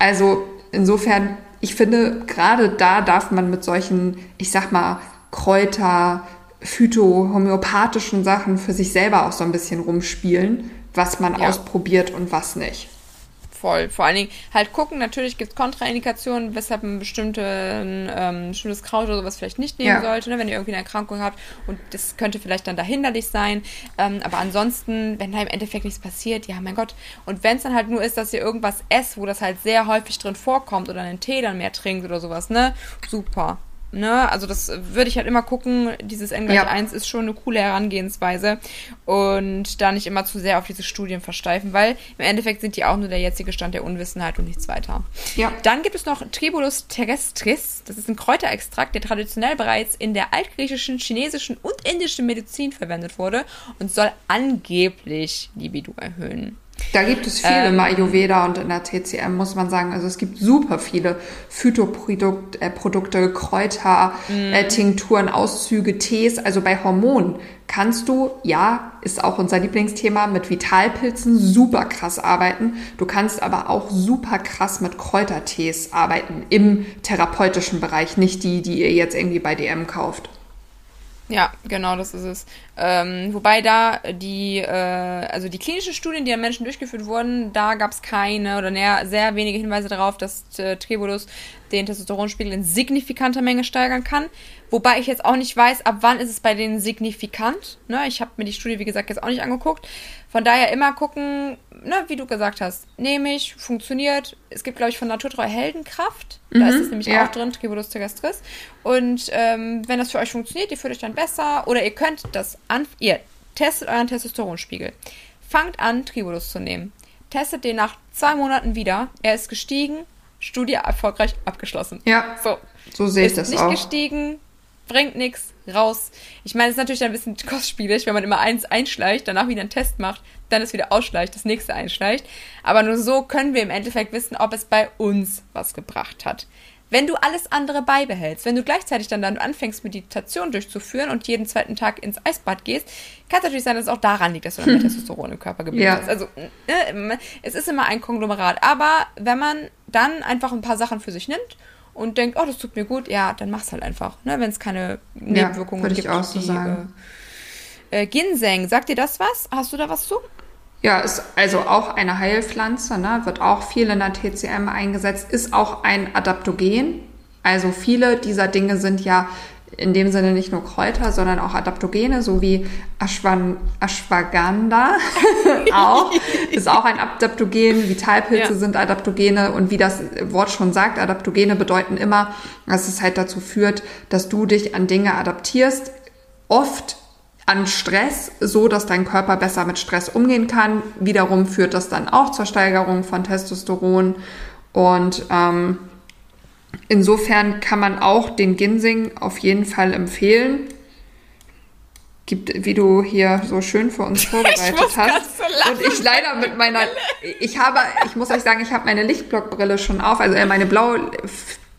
Also insofern, ich finde, gerade da darf man mit solchen, ich sag mal, Kräuter, phytohomöopathischen Sachen für sich selber auch so ein bisschen rumspielen, was man ja. ausprobiert und was nicht voll. Vor allen Dingen halt gucken, natürlich gibt es Kontraindikationen, weshalb ein bestimmte, ähm, bestimmtes Kraut oder sowas vielleicht nicht nehmen ja. sollte, ne, wenn ihr irgendwie eine Erkrankung habt. Und das könnte vielleicht dann da hinderlich sein. Ähm, aber ansonsten, wenn da im Endeffekt nichts passiert, ja, mein Gott. Und wenn es dann halt nur ist, dass ihr irgendwas esst, wo das halt sehr häufig drin vorkommt oder einen Tee dann mehr trinkt oder sowas, ne? Super. Ne? Also das würde ich halt immer gucken. Dieses N gleich ja. 1 ist schon eine coole Herangehensweise und da nicht immer zu sehr auf diese Studien versteifen, weil im Endeffekt sind die auch nur der jetzige Stand der Unwissenheit und nichts weiter. Ja. Dann gibt es noch Tribulus terrestris. Das ist ein Kräuterextrakt, der traditionell bereits in der altgriechischen, chinesischen und indischen Medizin verwendet wurde und soll angeblich Libido erhöhen. Da gibt es viele ähm, im Ayurveda und in der TCM, muss man sagen. Also es gibt super viele Phytoprodukte, äh, Produkte, Kräuter, mm. äh, Tinkturen, Auszüge, Tees. Also bei Hormonen kannst du, ja, ist auch unser Lieblingsthema, mit Vitalpilzen super krass arbeiten. Du kannst aber auch super krass mit Kräutertees arbeiten im therapeutischen Bereich, nicht die, die ihr jetzt irgendwie bei DM kauft. Ja, genau, das ist es. Ähm, wobei da die, äh, also die klinischen Studien, die an Menschen durchgeführt wurden, da gab es keine oder näher, sehr wenige Hinweise darauf, dass äh, Tribulus den Testosteronspiegel in signifikanter Menge steigern kann. Wobei ich jetzt auch nicht weiß, ab wann ist es bei denen signifikant. Ne? Ich habe mir die Studie, wie gesagt, jetzt auch nicht angeguckt. Von daher immer gucken, ne, wie du gesagt hast, nehme ich, funktioniert. Es gibt, glaube ich, von Naturtreu Heldenkraft. Mhm, da ist es nämlich ja. auch drin, Tribulus terrestris. Und ähm, wenn das für euch funktioniert, ihr fühlt euch dann besser. Oder ihr könnt das an, ihr testet euren Testosteronspiegel. Fangt an, Tribulus zu nehmen. Testet den nach zwei Monaten wieder. Er ist gestiegen, Studie erfolgreich abgeschlossen. Ja. So. So sehe ich das nicht auch. Nicht gestiegen, bringt nichts, raus. Ich meine, es ist natürlich ein bisschen kostspielig, wenn man immer eins einschleicht, danach wieder einen Test macht, dann es wieder ausschleicht, das nächste einschleicht. Aber nur so können wir im Endeffekt wissen, ob es bei uns was gebracht hat. Wenn du alles andere beibehältst, wenn du gleichzeitig dann, dann anfängst, Meditation durchzuführen und jeden zweiten Tag ins Eisbad gehst, kann es natürlich sein, dass es auch daran liegt, dass du dann mehr Testosteron im Körper gebildet ja. hast. Also äh, es ist immer ein Konglomerat. Aber wenn man dann einfach ein paar Sachen für sich nimmt und denkt, oh, das tut mir gut, ja, dann mach's halt einfach, ne, wenn es keine Nebenwirkungen ja, gibt. Ich auch so die, sagen. Äh, äh, Ginseng, sagt dir das was? Hast du da was zu? Ja, ist also auch eine Heilpflanze, ne, wird auch viel in der TCM eingesetzt, ist auch ein Adaptogen. Also viele dieser Dinge sind ja in dem Sinne nicht nur Kräuter, sondern auch Adaptogene, so wie Ashwan, Ashwagandha auch. Ist auch ein Adaptogen. Vitalpilze ja. sind Adaptogene und wie das Wort schon sagt, Adaptogene bedeuten immer, dass es halt dazu führt, dass du dich an Dinge adaptierst. Oft an Stress, so dass dein Körper besser mit Stress umgehen kann. Wiederum führt das dann auch zur Steigerung von Testosteron und ähm, Insofern kann man auch den Ginseng auf jeden Fall empfehlen. Gibt, wie du hier so schön für uns vorbereitet hast. So und ich leider mit meiner, ich habe, ich muss euch sagen, ich habe meine Lichtblockbrille schon auf, also äh, meine blaue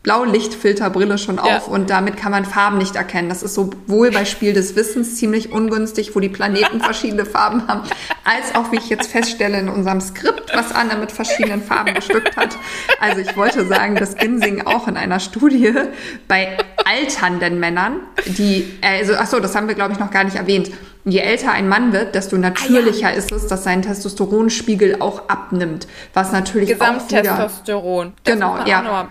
Blaulichtfilterbrille schon auf ja. und damit kann man Farben nicht erkennen. Das ist sowohl bei Spiel des Wissens ziemlich ungünstig, wo die Planeten verschiedene Farben haben, als auch, wie ich jetzt feststelle, in unserem Skript, was Anne mit verschiedenen Farben bestückt hat. Also ich wollte sagen, dass Ginseng auch in einer Studie bei alternden Männern, die, also, ach so, das haben wir, glaube ich, noch gar nicht erwähnt. Je älter ein Mann wird, desto natürlicher ah, ja. ist es, dass sein Testosteronspiegel auch abnimmt. Was natürlich Gesamttestosteron. auch wieder, Genau, ja.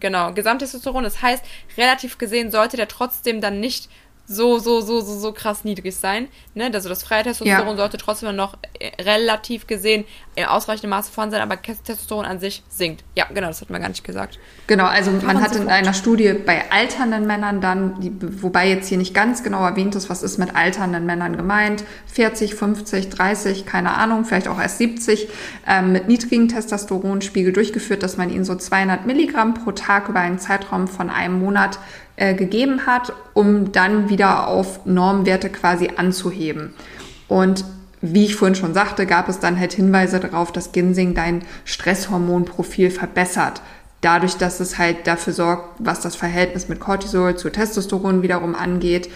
Genau, Gesamttestosteron. Das heißt, relativ gesehen sollte der trotzdem dann nicht so, so, so, so, so krass niedrig sein. Ne? Also das freie Testosteron ja. sollte trotzdem noch äh, relativ gesehen in ausreichendem Maße vorhanden sein, aber Testosteron an sich sinkt. Ja, genau, das hat man gar nicht gesagt. Genau, also man hat in einer Studie bei alternden Männern dann, die, wobei jetzt hier nicht ganz genau erwähnt ist, was ist mit alternden Männern gemeint, 40, 50, 30, keine Ahnung, vielleicht auch erst 70, ähm, mit niedrigen Testosteronspiegel durchgeführt, dass man ihnen so 200 Milligramm pro Tag über einen Zeitraum von einem Monat äh, gegeben hat, um dann wieder auf Normwerte quasi anzuheben. Und wie ich vorhin schon sagte, gab es dann halt Hinweise darauf, dass Ginseng dein Stresshormonprofil verbessert. dadurch, dass es halt dafür sorgt, was das Verhältnis mit Cortisol zu Testosteron wiederum angeht.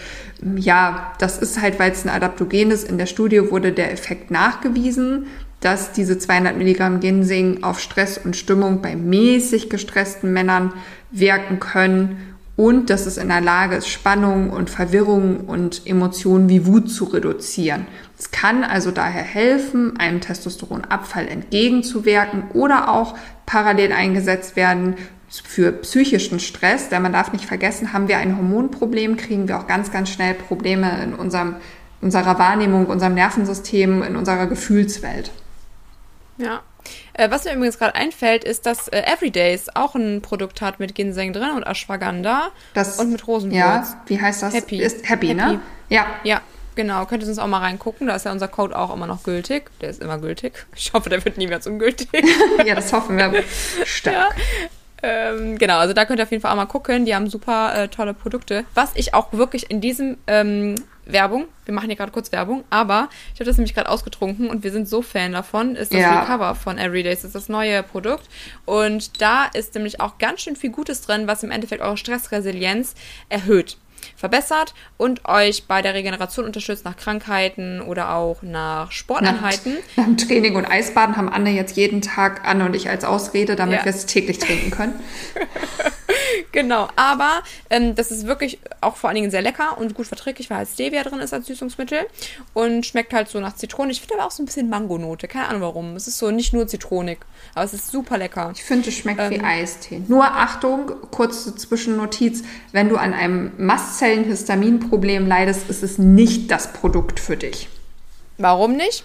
Ja, das ist halt, weil es ein Adaptogen ist. In der Studie wurde der Effekt nachgewiesen, dass diese 200 Milligramm Ginseng auf Stress und Stimmung bei mäßig gestressten Männern wirken können und dass es in der Lage ist, Spannung und Verwirrung und Emotionen wie Wut zu reduzieren. Es kann also daher helfen, einem Testosteronabfall entgegenzuwirken oder auch parallel eingesetzt werden für psychischen Stress, denn man darf nicht vergessen, haben wir ein Hormonproblem, kriegen wir auch ganz, ganz schnell Probleme in unserem, unserer Wahrnehmung, unserem Nervensystem, in unserer Gefühlswelt. Ja, äh, was mir übrigens gerade einfällt, ist, dass äh, Everydays auch ein Produkt hat mit Ginseng drin und Ashwagandha das, und mit Rosenwurz. Ja, wie heißt das? Happy. Ist Happy, Happy. ne? Ja. Ja, genau. Könnt ihr uns auch mal reingucken. Da ist ja unser Code auch immer noch gültig. Der ist immer gültig. Ich hoffe, der wird niemals ungültig. ja, das hoffen wir stark. Ja. Ähm, genau, also da könnt ihr auf jeden Fall auch mal gucken. Die haben super äh, tolle Produkte. Was ich auch wirklich in diesem ähm, Werbung, wir machen hier gerade kurz Werbung, aber ich habe das nämlich gerade ausgetrunken und wir sind so Fan davon, ist das ja. Recover von Everydays, das ist das neue Produkt. Und da ist nämlich auch ganz schön viel Gutes drin, was im Endeffekt eure Stressresilienz erhöht verbessert und euch bei der Regeneration unterstützt nach Krankheiten oder auch nach Sporteinheiten. Nach, nach Training und Eisbaden haben Anne jetzt jeden Tag Anne und ich als Ausrede, damit ja. wir es täglich trinken können. genau, aber ähm, das ist wirklich auch vor allen Dingen sehr lecker und gut verträglich, weil halt Stevia drin ist als Süßungsmittel und schmeckt halt so nach Zitrone. Ich finde aber auch so ein bisschen Mangonote, keine Ahnung warum. Es ist so nicht nur zitronig, aber es ist super lecker. Ich finde, es schmeckt ähm, wie Eistee. Nur Achtung, kurze Zwischennotiz, wenn du an einem Mastzellenhistaminproblem leidest, ist es nicht das Produkt für dich. Warum nicht?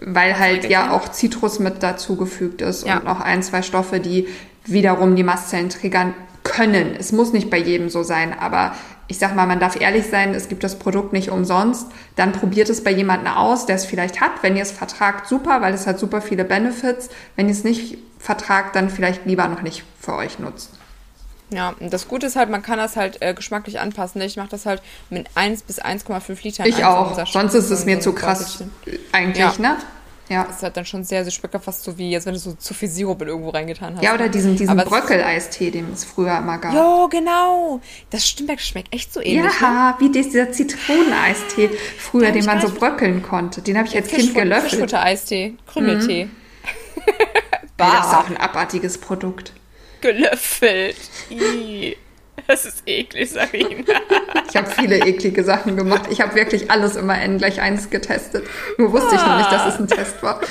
Weil halt ja auch Zitrus mit dazugefügt ist ja. und noch ein, zwei Stoffe, die wiederum die Mastzellen triggern können. Es muss nicht bei jedem so sein, aber ich sag mal, man darf ehrlich sein, es gibt das Produkt nicht umsonst. Dann probiert es bei jemandem aus, der es vielleicht hat. Wenn ihr es vertragt, super, weil es hat super viele Benefits. Wenn ihr es nicht vertragt, dann vielleicht lieber noch nicht für euch nutzt. Ja, und das Gute ist halt, man kann das halt äh, geschmacklich anpassen. Ich mache das halt mit 1 bis 1,5 Litern. Ich auch. Sonst ist es mir zu krass eigentlich, ja. ne? Ja. Das ist halt dann schon sehr, sehr schmecker fast so wie, als wenn du so zu viel Sirup in irgendwo reingetan hast. Ja, oder diesen, diesen Bröckeleistee, den es früher immer gab. Ja, genau. Das stimmt, das schmeckt echt so ähnlich. Ja, ne? wie dieser Zitroneneistee früher, den man so bröckeln konnte. Den habe ich als Kind gelöffelt. Fischfutter-Eistee, Krümeltee. Mhm. das ist auch ein abartiges Produkt. Gelöffelt. Das ist eklig, Sarina. ich habe viele eklige Sachen gemacht. Ich habe wirklich alles immer N gleich 1 getestet. Nur wusste ich noch nicht, dass es ein Test war.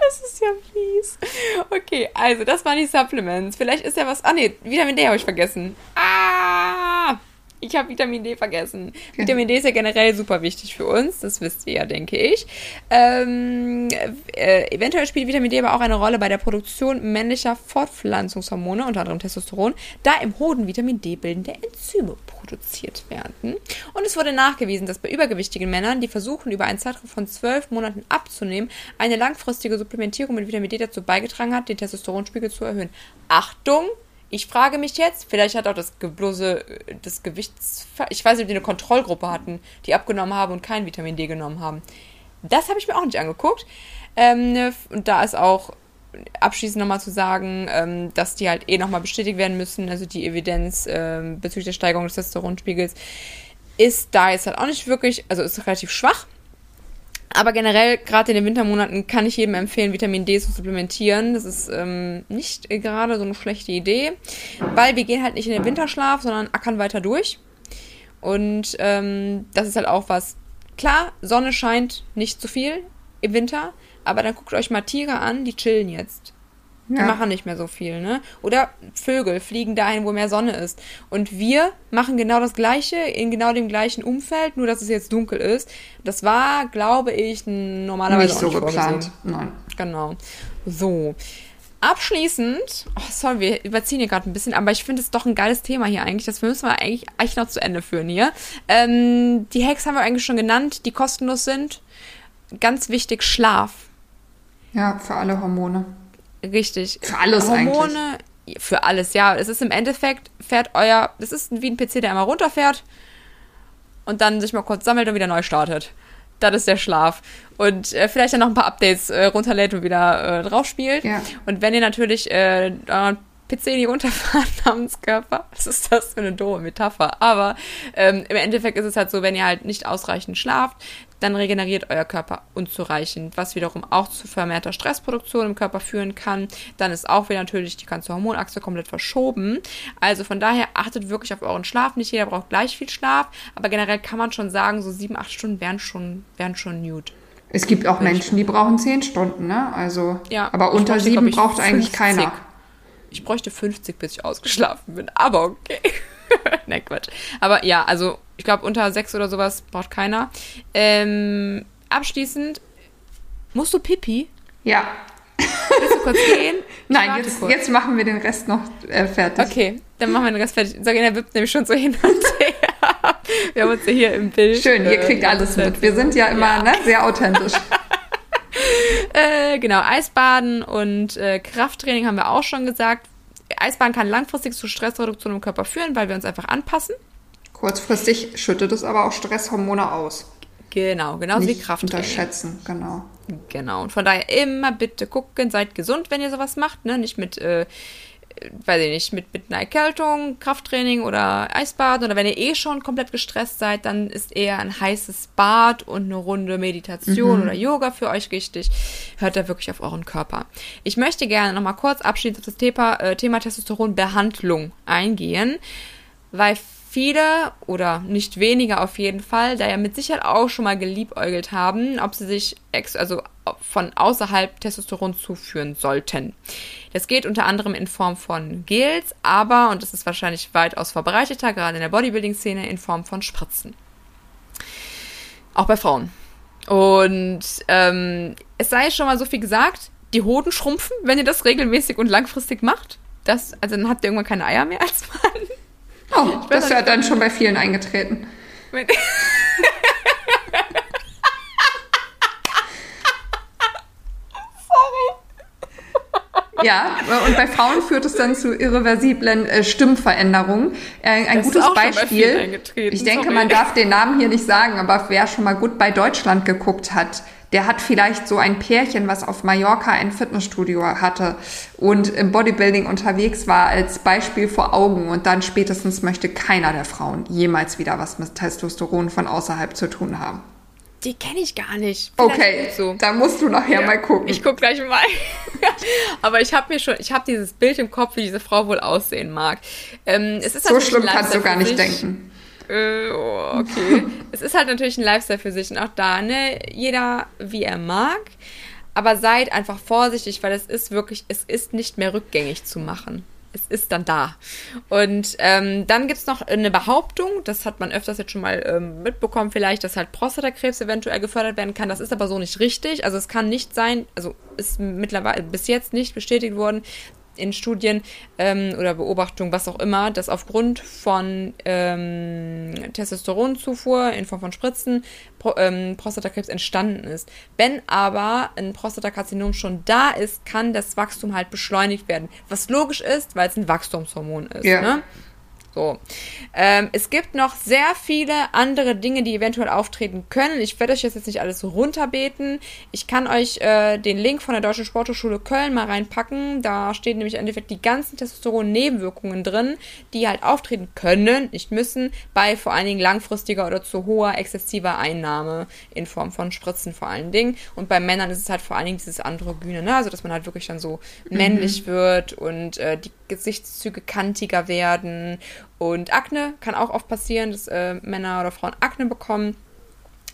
Das ist ja fies. Okay, also das waren die Supplements. Vielleicht ist ja was. Ah, nee, Vitamin D habe ich vergessen. Ah! Ich habe Vitamin D vergessen. Okay. Vitamin D ist ja generell super wichtig für uns, das wisst ihr ja, denke ich. Ähm, äh, eventuell spielt Vitamin D aber auch eine Rolle bei der Produktion männlicher Fortpflanzungshormone, unter anderem Testosteron, da im Hoden Vitamin D bildende Enzyme produziert werden. Und es wurde nachgewiesen, dass bei übergewichtigen Männern, die versuchen, über einen Zeitraum von zwölf Monaten abzunehmen, eine langfristige Supplementierung mit Vitamin D dazu beigetragen hat, den Testosteronspiegel zu erhöhen. Achtung! Ich frage mich jetzt, vielleicht hat auch das bloße, das Gewichts, ich weiß nicht, ob die eine Kontrollgruppe hatten, die abgenommen haben und kein Vitamin D genommen haben. Das habe ich mir auch nicht angeguckt. Ähm, und da ist auch abschließend nochmal zu sagen, ähm, dass die halt eh nochmal bestätigt werden müssen, also die Evidenz ähm, bezüglich der Steigerung des Testosteronspiegels ist da jetzt halt auch nicht wirklich, also ist relativ schwach. Aber generell, gerade in den Wintermonaten, kann ich jedem empfehlen, Vitamin D zu supplementieren. Das ist ähm, nicht gerade so eine schlechte Idee, weil wir gehen halt nicht in den Winterschlaf, sondern ackern weiter durch. Und ähm, das ist halt auch was. Klar, Sonne scheint nicht zu viel im Winter, aber dann guckt euch mal Tiere an, die chillen jetzt. Die ja. machen nicht mehr so viel, ne? Oder Vögel fliegen dahin, wo mehr Sonne ist. Und wir machen genau das Gleiche in genau dem gleichen Umfeld, nur dass es jetzt dunkel ist. Das war, glaube ich, normalerweise nicht so nicht geplant. Nein. Genau. So. Abschließend, oh, sorry, wir überziehen hier gerade ein bisschen, aber ich finde es doch ein geiles Thema hier eigentlich. Das müssen wir eigentlich, eigentlich noch zu Ende führen hier. Ähm, die Hacks haben wir eigentlich schon genannt, die kostenlos sind. Ganz wichtig, Schlaf. Ja, für alle Hormone. Richtig. Für alles Hormone, eigentlich. Für alles, ja. Es ist im Endeffekt, fährt euer, es ist wie ein PC, der einmal runterfährt und dann sich mal kurz sammelt und wieder neu startet. das ist der Schlaf. Und äh, vielleicht dann noch ein paar Updates äh, runterlädt und wieder äh, drauf spielt. Ja. Und wenn ihr natürlich äh, euren PC nicht runterfahren namens Körper, was ist das für eine doofe Metapher? Aber ähm, im Endeffekt ist es halt so, wenn ihr halt nicht ausreichend schlaft, dann regeneriert euer Körper unzureichend, was wiederum auch zu vermehrter Stressproduktion im Körper führen kann. Dann ist auch wieder natürlich die ganze Hormonachse komplett verschoben. Also von daher achtet wirklich auf euren Schlaf. Nicht jeder braucht gleich viel Schlaf, aber generell kann man schon sagen, so sieben, acht Stunden wären schon, wären schon nude. Es gibt auch Menschen, die brauchen zehn Stunden, ne? Also, Ja, aber unter bräuchte, sieben ich, braucht eigentlich 50. keiner. Ich bräuchte 50, bis ich ausgeschlafen bin, aber okay. ne, Quatsch. Aber ja, also ich glaube, unter sechs oder sowas braucht keiner. Ähm, abschließend, musst du Pipi? Ja. Willst du kurz gehen? Nein, jetzt, kurz. jetzt machen wir den Rest noch äh, fertig. Okay, dann machen wir den Rest fertig. Sagina wippt nämlich schon so hin und her. Wir haben uns ja hier im Bild. Schön, ihr äh, kriegt alles mit. Wir sind ja immer Ja. Ne, sehr authentisch. Äh, genau, Eisbaden und äh, Krafttraining haben wir auch schon gesagt. Eisbaden kann langfristig zu Stressreduktion im Körper führen, weil wir uns einfach anpassen. Kurzfristig schüttet es aber auch Stresshormone aus. Genau, genauso wie Krafttraining. unterschätzen, genau. Genau. Und von daher immer bitte gucken, seid gesund, wenn ihr sowas macht, ne? Nicht mit, äh, weiß ich nicht, mit, mit einer Erkältung, Krafttraining oder Eisbaden oder wenn ihr eh schon komplett gestresst seid, dann ist eher ein heißes Bad und eine Runde Meditation oder Yoga für euch richtig. Hört da wirklich auf euren Körper. Ich möchte gerne nochmal kurz abschließend auf das Thema, äh, Thema Testosteronbehandlung eingehen, weil viele oder nicht wenige auf jeden Fall, da ja mit Sicherheit auch schon mal geliebäugelt haben, ob sie sich ex also von außerhalb Testosteron zuführen sollten. Das geht unter anderem in Form von Gels, aber, und das ist wahrscheinlich weitaus verbreiteter, gerade in der Bodybuilding-Szene, in Form von Spritzen. Auch bei Frauen. Und ähm, es sei schon mal so viel gesagt, die Hoden schrumpfen, wenn ihr das regelmäßig und langfristig macht. Das, also dann habt ihr irgendwann keine Eier mehr als Mann. Oh, das ist ja dann schon bei vielen eingetreten. Ja, und bei Frauen führt es dann zu irreversiblen äh, Stimmveränderungen. Äh, ein Das gutes Beispiel. Ich denke, sorry. man darf den Namen hier nicht sagen, aber wer schon mal gut bei Deutschland geguckt hat, der hat vielleicht so ein Pärchen, was auf Mallorca ein Fitnessstudio hatte und im Bodybuilding unterwegs war, als Beispiel vor Augen. Und dann spätestens möchte keiner der Frauen jemals wieder was mit Testosteron von außerhalb zu tun haben. Die kenne ich gar nicht. Vielleicht Okay, so. da musst du nachher mal gucken. Ich guck gleich mal. Aber ich habe mir schon, ich habe dieses Bild im Kopf, wie diese Frau wohl aussehen mag. Ähm, es ist so schlimm kannst du gar nicht denken. Äh, oh, okay. es ist halt natürlich ein Lifestyle für sich und auch da, ne, jeder wie er mag. Aber seid einfach vorsichtig, weil es ist wirklich, es ist nicht mehr rückgängig zu machen. Es ist dann da. Und ähm, dann gibt's noch eine Behauptung, das hat man öfters jetzt schon mal ähm, mitbekommen, vielleicht, dass halt Prostatakrebs eventuell gefördert werden kann. Das ist aber so nicht richtig. Also es kann nicht sein, also ist mittlerweile bis jetzt nicht bestätigt worden, in Studien ähm, oder Beobachtungen, was auch immer, dass aufgrund von ähm, Testosteronzufuhr in Form von Spritzen Pro, ähm, Prostatakrebs entstanden ist. Wenn aber ein Prostatakarzinom schon da ist, kann das Wachstum halt beschleunigt werden. Was logisch ist, weil es ein Wachstumshormon ist. Ja. Ne? So. Ähm, es gibt noch sehr viele andere Dinge, die eventuell auftreten können. Ich werde euch jetzt nicht alles runterbeten. Ich kann euch äh, den Link von der Deutschen Sporthochschule Köln mal reinpacken. Da stehen nämlich im Endeffekt die ganzen Testosteron-Nebenwirkungen drin, die halt auftreten können, nicht müssen, bei vor allen Dingen langfristiger oder zu hoher exzessiver Einnahme in Form von Spritzen vor allen Dingen. Und bei Männern ist es halt vor allen Dingen dieses Androgyne, ne? Also dass man halt wirklich dann so männlich wird und äh, die Gesichtszüge kantiger werden. Und Akne kann auch oft passieren, dass äh, Männer oder Frauen Akne bekommen.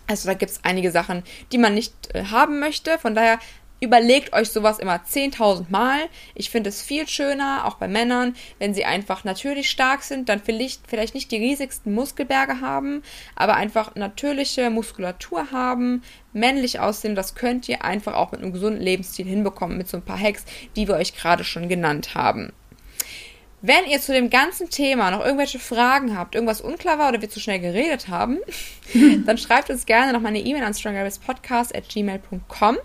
Also da gibt es einige Sachen, die man nicht äh, haben möchte. Von daher überlegt euch sowas immer 10.000 Mal. Ich finde es viel schöner, auch bei Männern, wenn sie einfach natürlich stark sind, dann vielleicht, vielleicht nicht die riesigsten Muskelberge haben, aber einfach natürliche Muskulatur haben, männlich aussehen. Das könnt ihr einfach auch mit einem gesunden Lebensstil hinbekommen, mit so ein paar Hacks, die wir euch gerade schon genannt haben. Wenn ihr zu dem ganzen Thema noch irgendwelche Fragen habt, irgendwas unklar war oder wir zu schnell geredet haben, dann schreibt uns gerne noch mal eine E-Mail an strongerwestpodcast at gmail.com.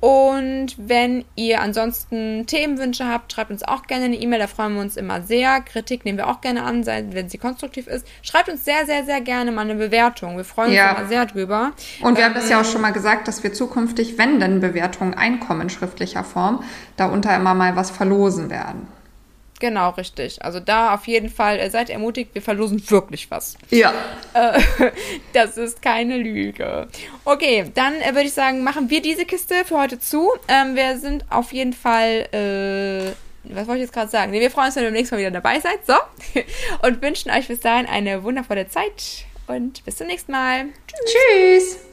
Und wenn ihr ansonsten Themenwünsche habt, schreibt uns auch gerne eine E-Mail, da freuen wir uns immer sehr. Kritik nehmen wir auch gerne an, wenn sie konstruktiv ist. Schreibt uns sehr, sehr, sehr gerne mal eine Bewertung. Wir freuen uns ja. immer sehr drüber. Und wir ähm, haben das ja auch schon mal gesagt, dass wir zukünftig, wenn denn Bewertungen einkommen in schriftlicher Form, darunter immer mal was verlosen werden. Genau, richtig. Also da auf jeden Fall äh, seid ermutigt, wir verlosen wirklich was. Ja. Äh, das ist keine Lüge. Okay, dann äh, würde ich sagen, machen wir diese Kiste für heute zu. Ähm, wir sind auf jeden Fall, äh, was wollte ich jetzt gerade sagen? Nee, wir freuen uns, wenn ihr beim nächsten Mal wieder dabei seid. So. Und wünschen euch bis dahin eine wundervolle Zeit. Und bis zum nächsten Mal. Tschüss. Tschüss.